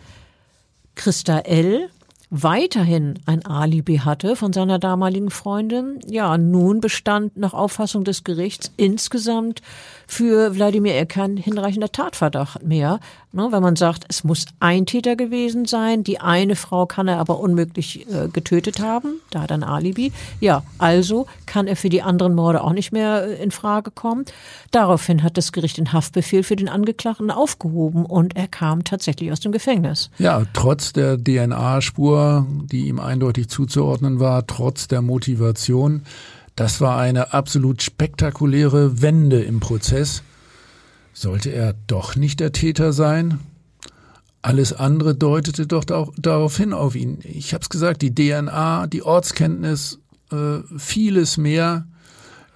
Christa L. weiterhin ein Alibi hatte von seiner damaligen Freundin. Ja, nun bestand nach Auffassung des Gerichts insgesamt für Wladimir R. kein hinreichender Tatverdacht mehr. Ne, wenn man sagt, es muss ein Täter gewesen sein, die eine Frau kann er aber unmöglich äh, getötet haben, da hat er ein Alibi. Ja, also kann er für die anderen Morde auch nicht mehr äh, in Frage kommen. Daraufhin hat das Gericht den Haftbefehl für den Angeklagten aufgehoben und er kam tatsächlich aus dem Gefängnis. Ja, trotz der DNA-Spur, die ihm eindeutig zuzuordnen war, trotz der Motivation, das war eine absolut spektakuläre Wende im Prozess. Sollte er doch nicht der Täter sein? Alles andere deutete doch darauf hin auf ihn. Ich habe es gesagt, die DNA, die Ortskenntnis, äh, vieles mehr.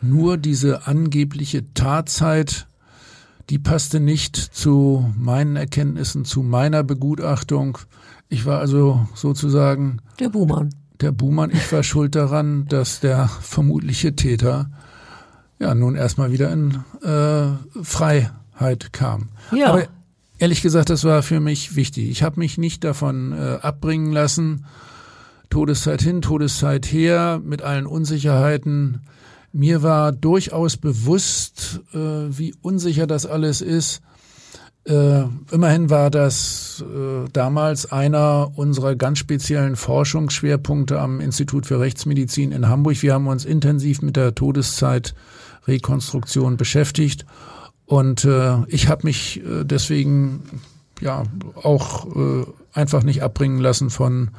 Nur diese angebliche Tatzeit, die passte nicht zu meinen Erkenntnissen, zu meiner Begutachtung. Ich war also sozusagen Der Buhmann. der Buhmann, ich war schuld daran, dass der vermutliche Täter ja nun erstmal wieder in äh, Freiheit kam. Ja. Aber ehrlich gesagt, das war für mich wichtig. Ich habe mich nicht davon äh, abbringen lassen. Todeszeit hin, Todeszeit her, mit allen Unsicherheiten. Mir war durchaus bewusst, äh, wie unsicher das alles ist. Äh, immerhin war das äh, damals einer unserer ganz speziellen Forschungsschwerpunkte am Institut für Rechtsmedizin in Hamburg. Wir haben uns intensiv mit der Todeszeitrekonstruktion beschäftigt und äh, ich habe mich äh, deswegen ja auch äh, einfach nicht abbringen lassen von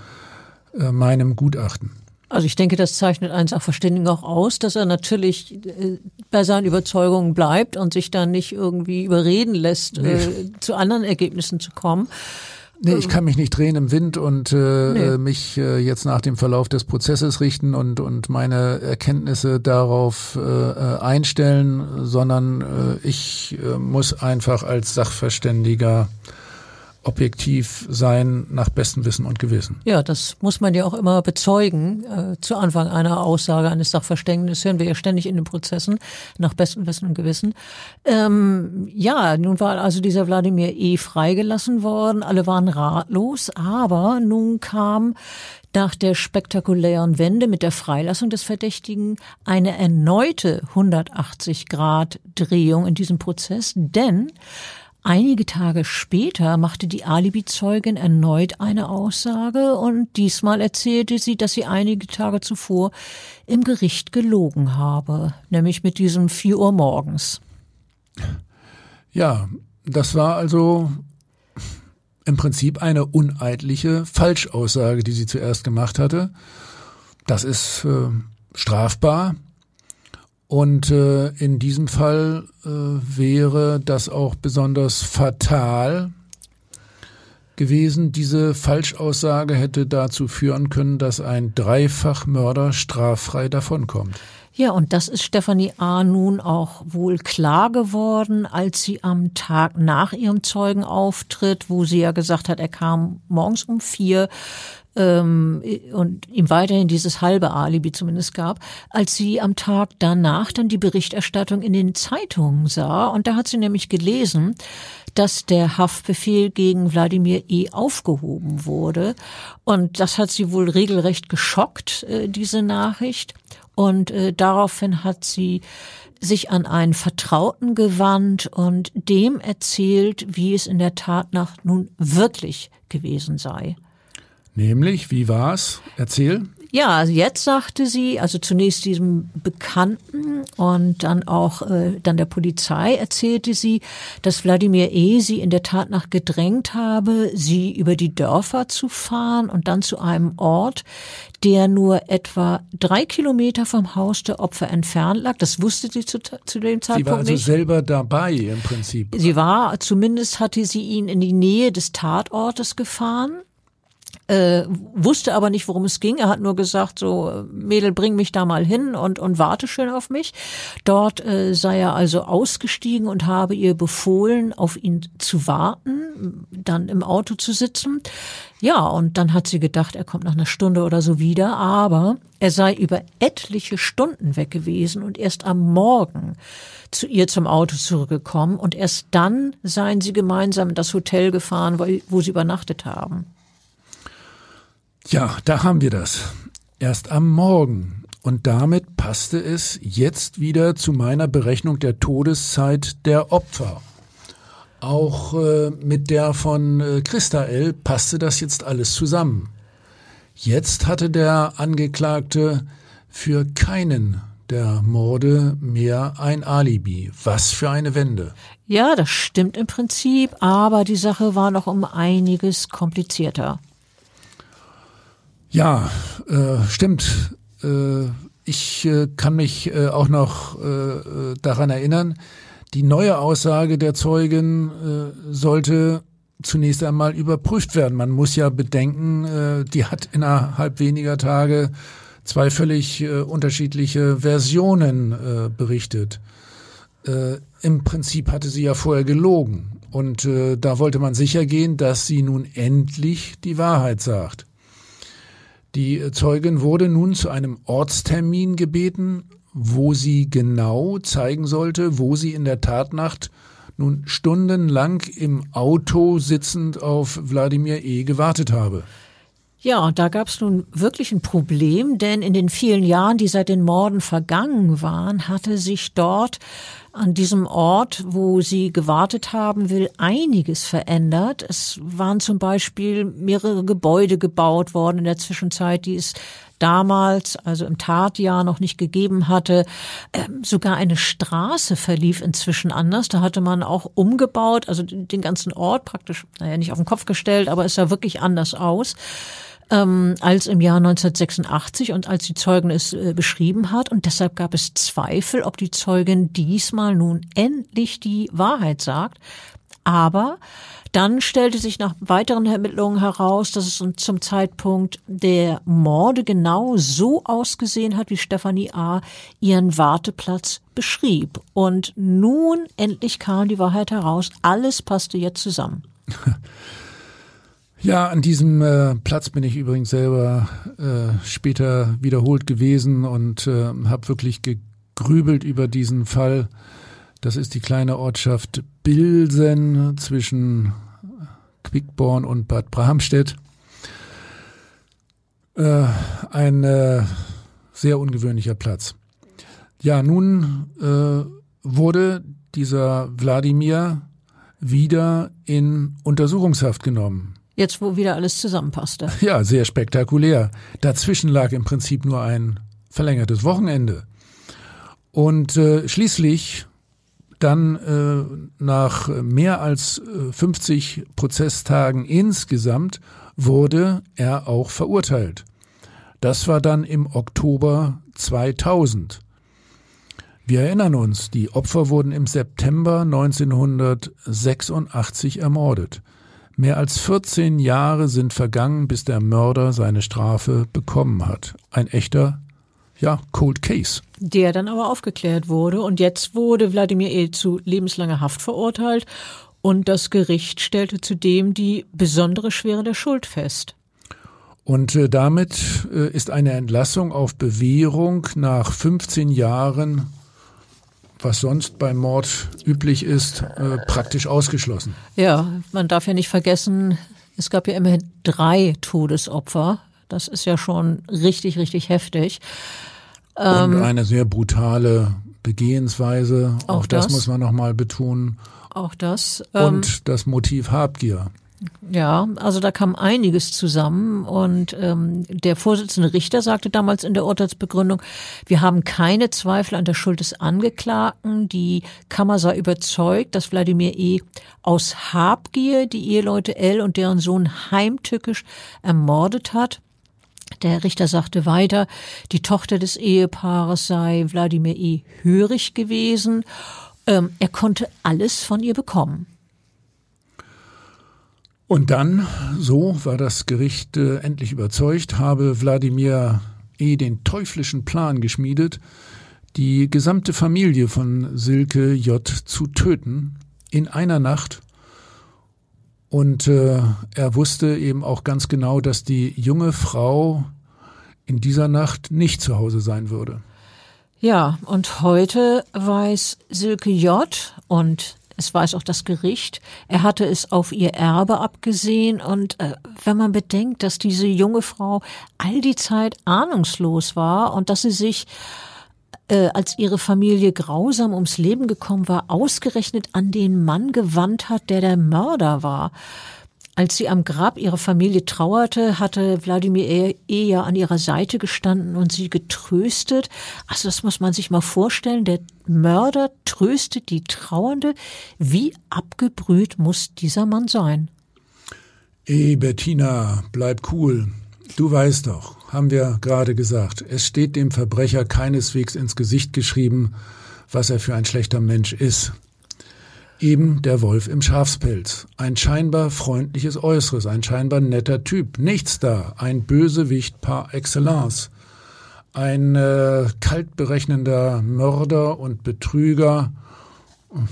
äh, meinem Gutachten. Also ich denke, das zeichnet einen Sachverständigen auch aus, dass er natürlich äh, bei seinen Überzeugungen bleibt und sich dann nicht irgendwie überreden lässt, äh, zu anderen Ergebnissen zu kommen. Nee, ich kann mich nicht drehen im Wind und äh, Nee. äh, mich äh, jetzt nach dem Verlauf des Prozesses richten und, und meine Erkenntnisse darauf äh, äh, einstellen, sondern äh, ich äh, muss einfach als Sachverständiger objektiv sein nach bestem Wissen und Gewissen. Ja, das muss man ja auch immer bezeugen. Äh, zu Anfang einer Aussage eines Sachverständigen, das hören wir ja ständig in den Prozessen, nach bestem Wissen und Gewissen. Ähm, ja, nun war also dieser Wladimir E. freigelassen worden, alle waren ratlos, aber nun kam nach der spektakulären Wende mit der Freilassung des Verdächtigen eine erneute 180-Grad-Drehung in diesem Prozess, denn Einige Tage später machte die Alibi-Zeugin erneut eine Aussage und diesmal erzählte sie, dass sie einige Tage zuvor im Gericht gelogen habe, nämlich mit diesem vier Uhr morgens. Ja, das war also im Prinzip eine uneidliche Falschaussage, die sie zuerst gemacht hatte. Das ist äh, strafbar. Und äh, in diesem Fall äh, wäre das auch besonders fatal gewesen. Diese Falschaussage hätte dazu führen können, dass ein Dreifachmörder straffrei davonkommt. Ja, und das ist Stefanie A. nun auch wohl klar geworden, als sie am Tag nach ihrem Zeugenauftritt, wo sie ja gesagt hat, er kam morgens um vier, ähm, und ihm weiterhin dieses halbe Alibi zumindest gab, als sie am Tag danach dann die Berichterstattung in den Zeitungen sah. Und da hat sie nämlich gelesen, dass der Haftbefehl gegen Wladimir E. aufgehoben wurde. Und das hat sie wohl regelrecht geschockt, äh, diese Nachricht. Und äh, daraufhin hat sie sich an einen Vertrauten gewandt und dem erzählt, wie es in der Tat nach nun wirklich gewesen sei. Nämlich, wie war's? Erzähl. Ja, also jetzt sagte sie, also zunächst diesem Bekannten und dann auch äh, dann der Polizei erzählte sie, dass Wladimir E. sie in der Tat nach gedrängt habe, sie über die Dörfer zu fahren und dann zu einem Ort, der nur etwa drei Kilometer vom Haus der Opfer entfernt lag. Das wusste sie zu, zu dem Zeitpunkt nicht. Sie war also nicht. selber dabei im Prinzip. Sie war, zumindest hatte sie ihn in die Nähe des Tatortes gefahren äh, wusste aber nicht, worum es ging. Er hat nur gesagt, so Mädel, bring mich da mal hin und, und warte schön auf mich. Dort äh, sei er also ausgestiegen und habe ihr befohlen, auf ihn zu warten, dann im Auto zu sitzen. Ja, und dann hat sie gedacht, er kommt nach einer Stunde oder so wieder, aber er sei über etliche Stunden weg gewesen und erst am Morgen zu ihr zum Auto zurückgekommen und erst dann seien sie gemeinsam in das Hotel gefahren, wo, wo sie übernachtet haben. Ja, da haben wir das. Erst am Morgen. Und damit passte es jetzt wieder zu meiner Berechnung der Todeszeit der Opfer. Auch äh, mit der von äh, Christa L. passte das jetzt alles zusammen. Jetzt hatte der Angeklagte für keinen der Morde mehr ein Alibi. Was für eine Wende. Ja, das stimmt im Prinzip, aber die Sache war noch um einiges komplizierter. Ja, äh, stimmt. Äh, ich äh, kann mich äh, auch noch äh, daran erinnern, die neue Aussage der Zeugen äh, sollte zunächst einmal überprüft werden. Man muss ja bedenken, äh, die hat innerhalb weniger Tage zwei völlig äh, unterschiedliche Versionen äh, berichtet. Äh, Im Prinzip hatte sie ja vorher gelogen. Und äh, da wollte man sicher gehen, dass sie nun endlich die Wahrheit sagt. Die Zeugin wurde nun zu einem Ortstermin gebeten, wo sie genau zeigen sollte, wo sie in der Tatnacht nun stundenlang im Auto sitzend auf Wladimir E. gewartet habe. Ja, und da gab es nun wirklich ein Problem, denn in den vielen Jahren, die seit den Morden vergangen waren, hatte sich dort an diesem Ort, wo sie gewartet haben will, einiges verändert. Es waren zum Beispiel mehrere Gebäude gebaut worden in der Zwischenzeit, die es damals, also im Tatjahr noch nicht gegeben hatte. Ähm, sogar eine Straße verlief inzwischen anders. Da hatte man auch umgebaut, also den ganzen Ort praktisch, naja, nicht auf den Kopf gestellt, aber es sah wirklich anders aus ähm, als im Jahr 1986 und als die Zeugin es äh, beschrieben hat. Und deshalb gab es Zweifel, ob die Zeugin diesmal nun endlich die Wahrheit sagt. Aber dann stellte sich nach weiteren Ermittlungen heraus, dass es zum Zeitpunkt der Morde genau so ausgesehen hat, wie Stefanie A. ihren Warteplatz beschrieb. Und nun endlich kam die Wahrheit heraus. Alles passte jetzt zusammen. [LAUGHS] Ja, an diesem äh, Platz bin ich übrigens selber äh, später wiederholt gewesen und äh, habe wirklich gegrübelt über diesen Fall. Das ist die kleine Ortschaft Bilsen zwischen Quickborn und Bad Bramstedt. Äh, ein äh, sehr ungewöhnlicher Platz. Ja, nun äh, wurde dieser Wladimir wieder in Untersuchungshaft genommen. Jetzt, wo wieder alles zusammenpasste. [LAUGHS] Ja, sehr spektakulär. Dazwischen lag im Prinzip nur ein verlängertes Wochenende. Und äh, schließlich dann äh, nach mehr als 50 äh, Prozesstagen insgesamt wurde er auch verurteilt. Das war dann im Oktober 2000. Wir erinnern uns, die Opfer wurden im September 1986 ermordet. Mehr als 14 Jahre sind vergangen, bis der Mörder seine Strafe bekommen hat. Ein echter, ja, Cold Case. Der dann aber aufgeklärt wurde und jetzt wurde Wladimir E. zu lebenslanger Haft verurteilt und das Gericht stellte zudem die besondere Schwere der Schuld fest. Und äh, damit äh, ist eine Entlassung auf Bewährung nach 15 Jahren was sonst beim Mord üblich ist, äh, praktisch ausgeschlossen. Ja, man darf ja nicht vergessen, es gab ja immerhin drei Todesopfer. Das ist ja schon richtig, richtig heftig. Und ähm, eine sehr brutale Begehensweise. Auch, auch das, das, muss man nochmal betonen. Auch das. Ähm, Und das Motiv Habgier. Ja, also da kam einiges zusammen und ähm, der Vorsitzende Richter sagte damals in der Urteilsbegründung, wir haben keine Zweifel an der Schuld des Angeklagten. Die Kammer sei überzeugt, dass Wladimir E. aus Habgier die Eheleute L und deren Sohn heimtückisch ermordet hat. Der Richter sagte weiter, die Tochter des Ehepaares sei Wladimir E. hörig gewesen. Ähm, er konnte alles von ihr bekommen. Und dann, so war das Gericht äh, endlich überzeugt, habe Wladimir E. den teuflischen Plan geschmiedet, die gesamte Familie von Silke J. zu töten in einer Nacht. Und äh, er wusste eben auch ganz genau, dass die junge Frau in dieser Nacht nicht zu Hause sein würde. Ja, und heute weiß Silke J. und es weiß auch das Gericht, er hatte es auf ihr Erbe abgesehen. Und äh, wenn man bedenkt, dass diese junge Frau all die Zeit ahnungslos war und dass sie sich äh, als ihre Familie grausam ums Leben gekommen war, ausgerechnet an den Mann gewandt hat, der der Mörder war. Als sie am Grab ihrer Familie trauerte, hatte Wladimir E. ja an ihrer Seite gestanden und sie getröstet. Also das muss man sich mal vorstellen. Der Mörder tröstet die Trauernde. Wie abgebrüht muss dieser Mann sein? Ey, Bettina, bleib cool. Du weißt doch, haben wir gerade gesagt, es steht dem Verbrecher keineswegs ins Gesicht geschrieben, was er für ein schlechter Mensch ist. Eben der Wolf im Schafspelz. Ein scheinbar freundliches Äußeres, ein scheinbar netter Typ. Nichts da. Ein Bösewicht par excellence. Ein äh, kaltberechnender Mörder und Betrüger,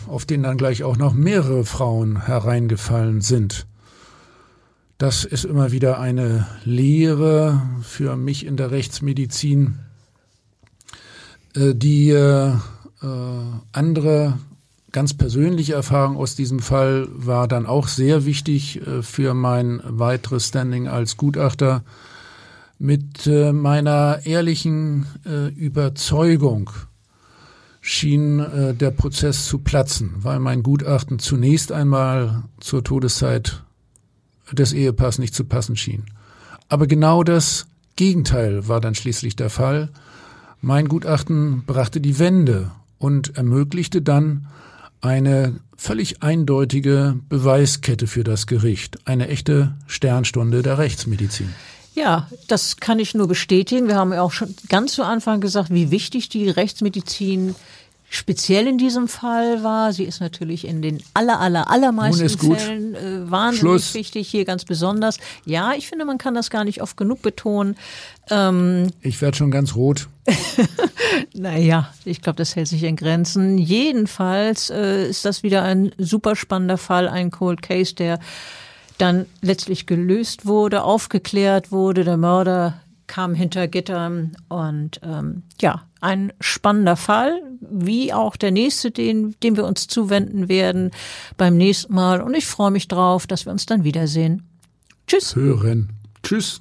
auf den dann gleich auch noch mehrere Frauen hereingefallen sind. Das ist immer wieder eine Lehre für mich in der Rechtsmedizin, äh, die äh, äh andere ganz persönliche Erfahrung aus diesem Fall war dann auch sehr wichtig äh, für mein weiteres Standing als Gutachter. Mit äh, meiner ehrlichen äh, Überzeugung schien der Prozess zu platzen, weil mein Gutachten zunächst einmal zur Todeszeit des Ehepaars nicht zu passen schien. Aber genau das Gegenteil war dann schließlich der Fall. Mein Gutachten brachte die Wende und ermöglichte dann eine völlig eindeutige Beweiskette für das Gericht, eine echte Sternstunde der Rechtsmedizin. Ja, das kann ich nur bestätigen. Wir haben ja auch schon ganz zu Anfang gesagt, wie wichtig die Rechtsmedizin speziell in diesem Fall war. Sie ist natürlich in den aller, aller, allermeisten Fällen äh, wahnsinnig Schluss. wichtig, hier ganz besonders. Ja, ich finde, man kann das gar nicht oft genug betonen. Ähm, ich werde schon ganz rot. [LAUGHS] naja, ich glaube, das hält sich in Grenzen. Jedenfalls äh, ist das wieder ein super spannender Fall, ein Cold Case, der dann letztlich gelöst wurde, aufgeklärt wurde. Der Mörder kam hinter Gittern und ähm, ja, ein spannender Fall, wie auch der nächste, den, dem wir uns zuwenden werden beim nächsten Mal. Und ich freue mich drauf, dass wir uns dann wiedersehen. Tschüss. Hören. Tschüss.